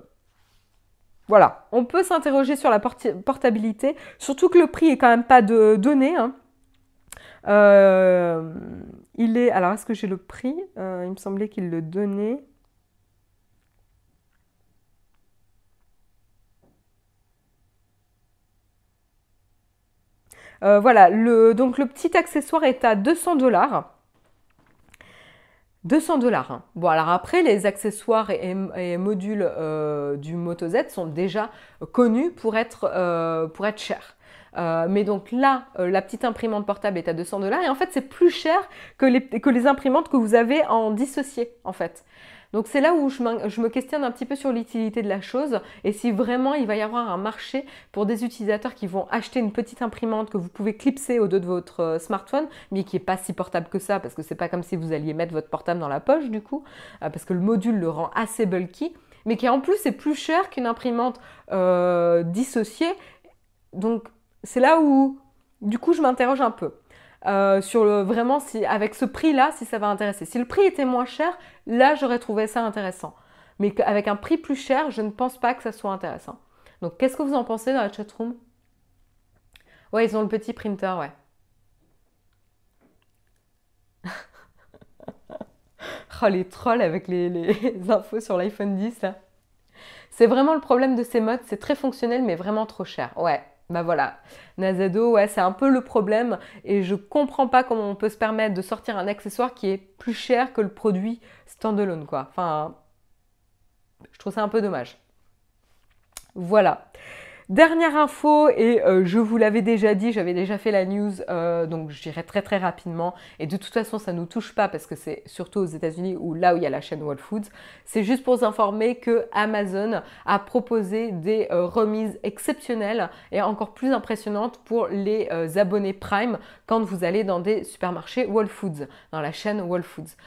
voilà, on peut s'interroger sur la portabilité, surtout que le prix est quand même pas donné. Hein. Euh, il est, alors est-ce que j'ai le prix? Euh, Il me semblait qu'il le donnait. Euh, voilà, donc le petit accessoire est à 200 dollars. 200 dollars. Hein. Bon, alors après, les accessoires et, modules euh, du Moto Z sont déjà connus pour être, euh, chers. mais donc là, la petite imprimante portable est à 200 dollars et en fait, c'est plus cher que les imprimantes que vous avez en dissocié, en fait. Donc c'est là où je, me questionne un petit peu sur l'utilité de la chose et si vraiment il va y avoir un marché pour des utilisateurs qui vont acheter une petite imprimante que vous pouvez clipser au dos de votre euh, smartphone, mais qui n'est pas si portable que ça parce que c'est pas comme si vous alliez mettre votre portable dans la poche du coup, euh, parce que le module le rend assez bulky, mais qui en plus est plus cher qu'une imprimante euh, dissociée. Donc c'est là où du coup je m'interroge un peu. Euh, sur le, vraiment si avec ce prix-là, si ça va intéresser. Si le prix était moins cher, là j'aurais trouvé ça intéressant. Mais avec un prix plus cher, je ne pense pas que ça soit intéressant. Donc qu'est-ce que vous en pensez dans la chatroom? Ouais, ils ont le petit printer, ouais. (laughs) oh, les trolls avec les, les (laughs) infos sur l'iPhone 10 C'est vraiment le problème de ces modes, c'est très fonctionnel mais vraiment trop cher. Ouais, bah voilà, Nazado, ouais, c'est un peu le problème et je comprends pas comment on peut se permettre de sortir un accessoire qui est plus cher que le produit standalone, quoi. Enfin, je trouve ça un peu dommage. Voilà. Dernière info, et euh, je vous l'avais déjà dit, j'avais déjà fait la news, euh, donc je dirais très très rapidement, et de toute façon ça ne nous touche pas parce que c'est surtout aux États-Unis ou là où il y a la chaîne Whole Foods. C'est juste pour vous informer que Amazon a proposé des euh, remises exceptionnelles et encore plus impressionnantes pour les abonnés Prime quand vous allez dans des supermarchés Whole Foods, dans la chaîne Whole Foods.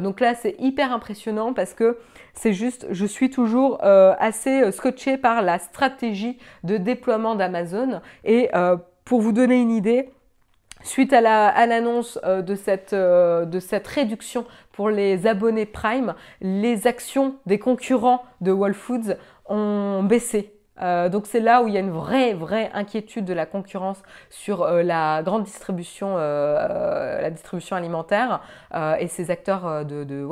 donc là c'est hyper impressionnant parce que c'est juste, je suis toujours euh, assez euh, scotché par la stratégie de déploiement d'Amazon. Et euh, pour vous donner une idée, suite à l'annonce de, cette, réduction pour les abonnés Prime, les actions des concurrents de Whole Foods ont baissé. donc c'est là où il y a une vraie, vraie inquiétude de la concurrence sur la grande distribution, la distribution alimentaire et ces acteurs de,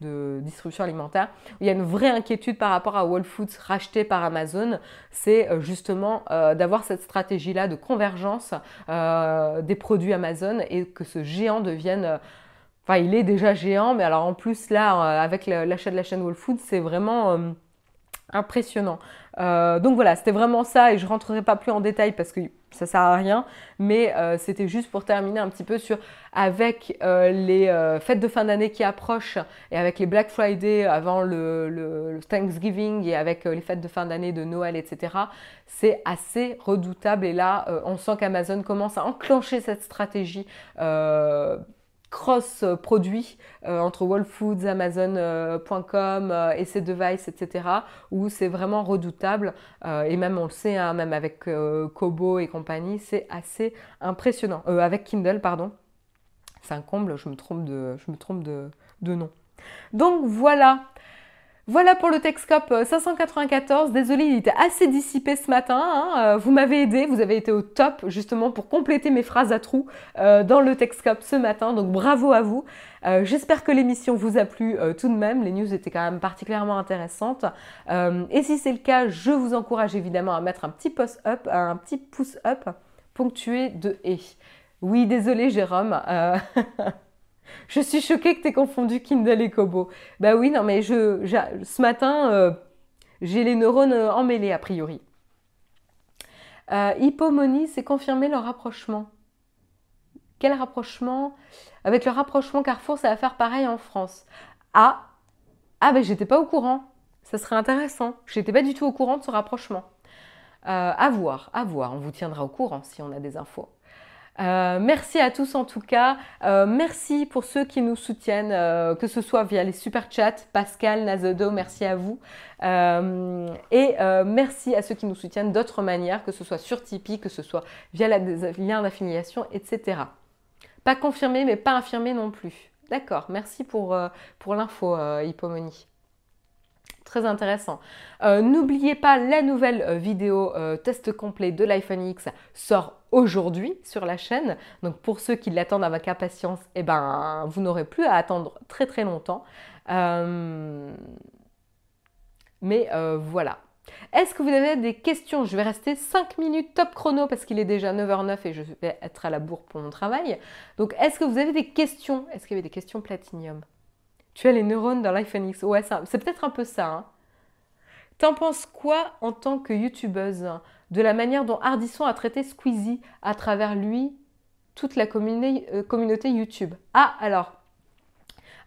de distribution alimentaire, il y a une vraie inquiétude par rapport à Whole Foods racheté par Amazon, c'est euh, justement euh, d'avoir cette stratégie-là de convergence euh, des produits Amazon et que ce géant devienne... Enfin, il est déjà géant, mais alors en plus, là, avec l'achat de la chaîne Whole Foods, c'est vraiment impressionnant. Euh, donc voilà, c'était vraiment ça et je rentrerai pas plus en détail parce que ça sert à rien, mais euh, c'était juste pour terminer un petit peu sur avec euh, les fêtes de fin d'année qui approchent et avec les Black Friday avant le, Thanksgiving et avec les fêtes de fin d'année de Noël, etc. C'est assez redoutable et là, on sent qu'Amazon commence à enclencher cette stratégie cross-produits euh, entre Whole Foods, Amazon.com euh, et ses devices, etc., où c'est vraiment redoutable. Euh, et même, on le sait, hein, même avec Kobo et compagnie, c'est assez impressionnant. avec Kindle, pardon. C'est un comble, je me trompe de, je me trompe de nom. Donc voilà, voilà pour le Texcop 594. Désolée, il était assez dissipé ce matin. Hein. Euh, vous m'avez aidé, vous avez été au top justement pour compléter mes phrases à trous euh, dans le Texcop ce matin. Donc bravo à vous. Euh, j'espère que l'émission vous a plu tout de même. Les news étaient quand même particulièrement intéressantes. et si c'est le cas, je vous encourage évidemment à mettre un petit post up, un petit pouce up ponctué de et. Oui, désolé Jérôme. (laughs) Je suis choquée que tu aies confondu Kindle et Kobo. Bah oui, non, mais je, ce matin, euh, j'ai les neurones euh, emmêlés a priori. Euh, c'est confirmé leur rapprochement. Quel rapprochement? Avec le rapprochement Carrefour, ça va faire pareil en France. Ah Ah, ben j'étais pas au courant. Ça serait intéressant. J'étais pas du tout au courant de ce rapprochement. Euh, à voir, à voir. On vous tiendra au courant si on a des infos. Euh, merci à tous en tout cas. Euh, merci pour ceux qui nous soutiennent, euh, que ce soit via les super chats, Pascal, Nazodo, merci à vous. et merci à ceux qui nous soutiennent d'autres manières, que ce soit sur Tipeee, que ce soit via la lien d'affiliation, etc. Pas confirmé, mais pas infirmé non plus. D'accord, merci pour, pour l'info, Hippomonie. Très intéressant. Euh, n'oubliez pas, la nouvelle euh, vidéo test complet de l'iPhone X sort aujourd'hui sur la chaîne. Donc pour ceux qui l'attendent avec impatience, eh ben, vous n'aurez plus à attendre très très longtemps. mais voilà. Est-ce que vous avez des questions? Je vais rester 5 minutes top chrono parce qu'il est déjà 9h09 et je vais être à la bourre pour mon travail. Donc, est-ce que vous avez des questions? Est-ce qu'il y avait des questions Platinium Tu as les neurones dans l'iPhone X Ouais, c'est peut-être un peu ça. Hein. T'en penses quoi en tant que youtubeuse de la manière dont Ardisson a traité Squeezie à travers lui toute la communauté, euh, communauté YouTube? Ah, alors,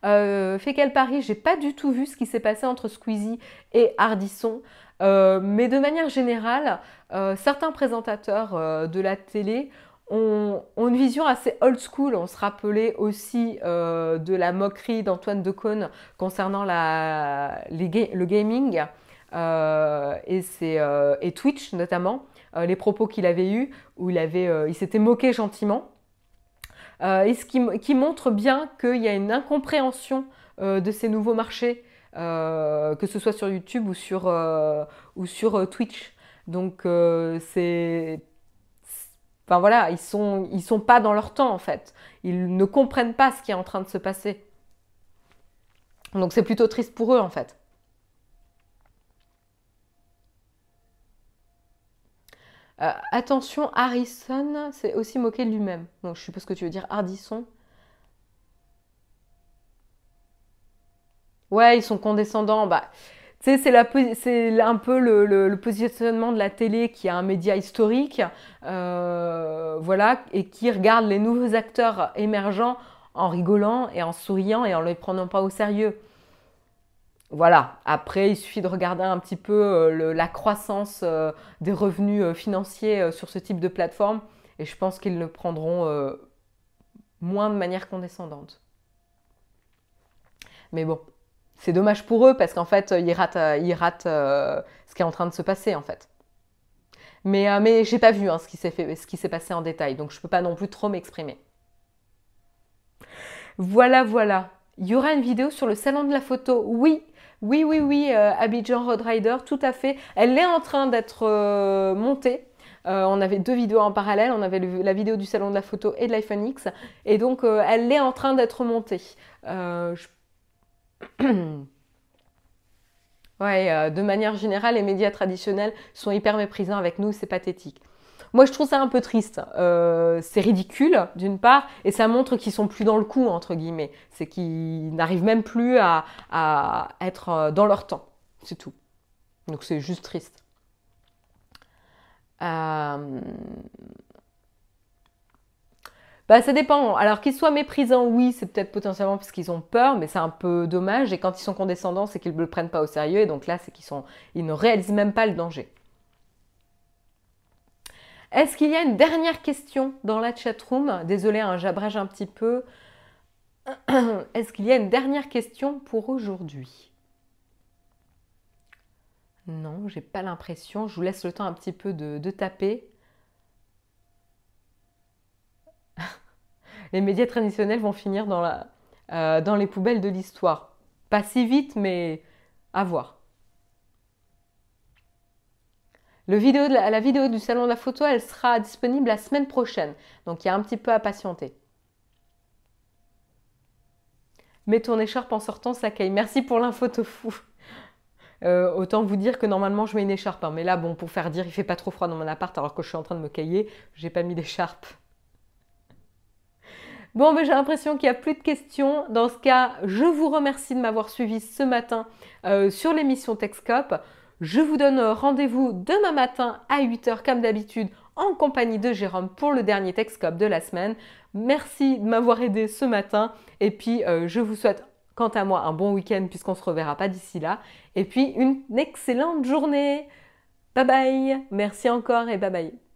euh, fait quel pari? J'ai pas du tout vu ce qui s'est passé entre Squeezie et Ardisson. Euh, mais de manière générale, euh, certains présentateurs euh, de la télé ont, une vision assez old school. On se rappelait aussi de la moquerie d'Antoine Decaune concernant le gaming et, Twitch notamment, les propos qu'il avait eus où il, il s'était moqué gentiment. et ce qui montre bien qu'il y a une incompréhension de ces nouveaux marchés euh, que ce soit sur YouTube ou sur, euh, ou sur euh, Twitch. Donc c'est... Enfin voilà, ils sont, ils sont pas dans leur temps en fait. Ils ne comprennent pas ce qui est en train de se passer. Donc c'est plutôt triste pour eux en fait. attention, Harrison c'est aussi moqué de lui-même. Donc je suppose que tu veux dire Hardisson. Ouais, ils sont condescendants. Bah, c'est un peu le, positionnement de la télé qui est un média historique, euh, voilà, et qui regarde les nouveaux acteurs émergents en rigolant et en souriant et en ne les prenant pas au sérieux. Voilà. Après, il suffit de regarder un petit peu euh, la croissance euh, des revenus financiers sur ce type de plateforme, et je pense qu'ils le prendront moins de manière condescendante. Mais bon, c'est dommage pour eux parce qu'en fait, ils ratent, ils ratent euh, ce qui est en train de se passer en fait. Mais, euh, mais j'ai pas vu hein, ce qui s'est passé en détail, donc je peux pas non plus trop m'exprimer. Voilà, voilà. Il y aura une vidéo sur le salon de la photo. Oui, oui, oui, oui, euh, Abidjan Road Rider, tout à fait. Elle est en train d'être montée. on avait deux vidéos en parallèle. On avait la vidéo du salon de la photo et de l'iPhone X. Et donc, elle est en train d'être montée. (clears throat) ouais, euh, de manière générale, les médias traditionnels sont hyper méprisants avec nous, c'est pathétique. Moi, je trouve ça un peu triste. Euh, c'est ridicule, d'une part, et ça montre qu'ils sont plus dans le coup, entre guillemets. C'est qu'ils n'arrivent même plus à, à, être euh, dans leur temps. C'est tout. Donc, c'est juste triste. Bah, ça dépend. Alors qu'ils soient méprisants, oui, c'est peut-être potentiellement parce qu'ils ont peur, mais c'est un peu dommage. Et quand ils sont condescendants, c'est qu'ils ne le prennent pas au sérieux. Et donc là, c'est qu'ils sont, ils ne réalisent même pas le danger. Est-ce qu'il y a une dernière question dans la chatroom? Désolée, hein, j'abrège un petit peu. (clears throat) Est-ce qu'il y a une dernière question pour aujourd'hui? Non, j'ai pas l'impression. Je vous laisse le temps un petit peu de taper. Les médias traditionnels vont finir euh, dans les poubelles de l'histoire. Pas si vite, mais à voir. La, vidéo du salon de la photo, elle sera disponible la semaine prochaine. Donc il y a un petit peu à patienter. Mets ton écharpe en sortant, caille. Merci pour l'info fou. Euh, autant vous dire que normalement je mets une écharpe. Hein. Mais là, bon, pour faire dire, il fait pas trop froid dans mon appart alors que je suis en train de me cailler, j'ai pas mis d'écharpe. Bon, j'ai l'impression qu'il n'y a plus de questions. Dans ce cas, je vous remercie de m'avoir suivi ce matin euh, sur l'émission Texcop. Je vous donne rendez-vous demain matin à 8h comme d'habitude en compagnie de Jérôme pour le dernier Texcop de la semaine. Merci de m'avoir aidé ce matin et puis euh, je vous souhaite quant à moi un bon week-end puisqu'on ne se reverra pas d'ici là et puis une excellente journée. Bye bye, merci encore et bye bye.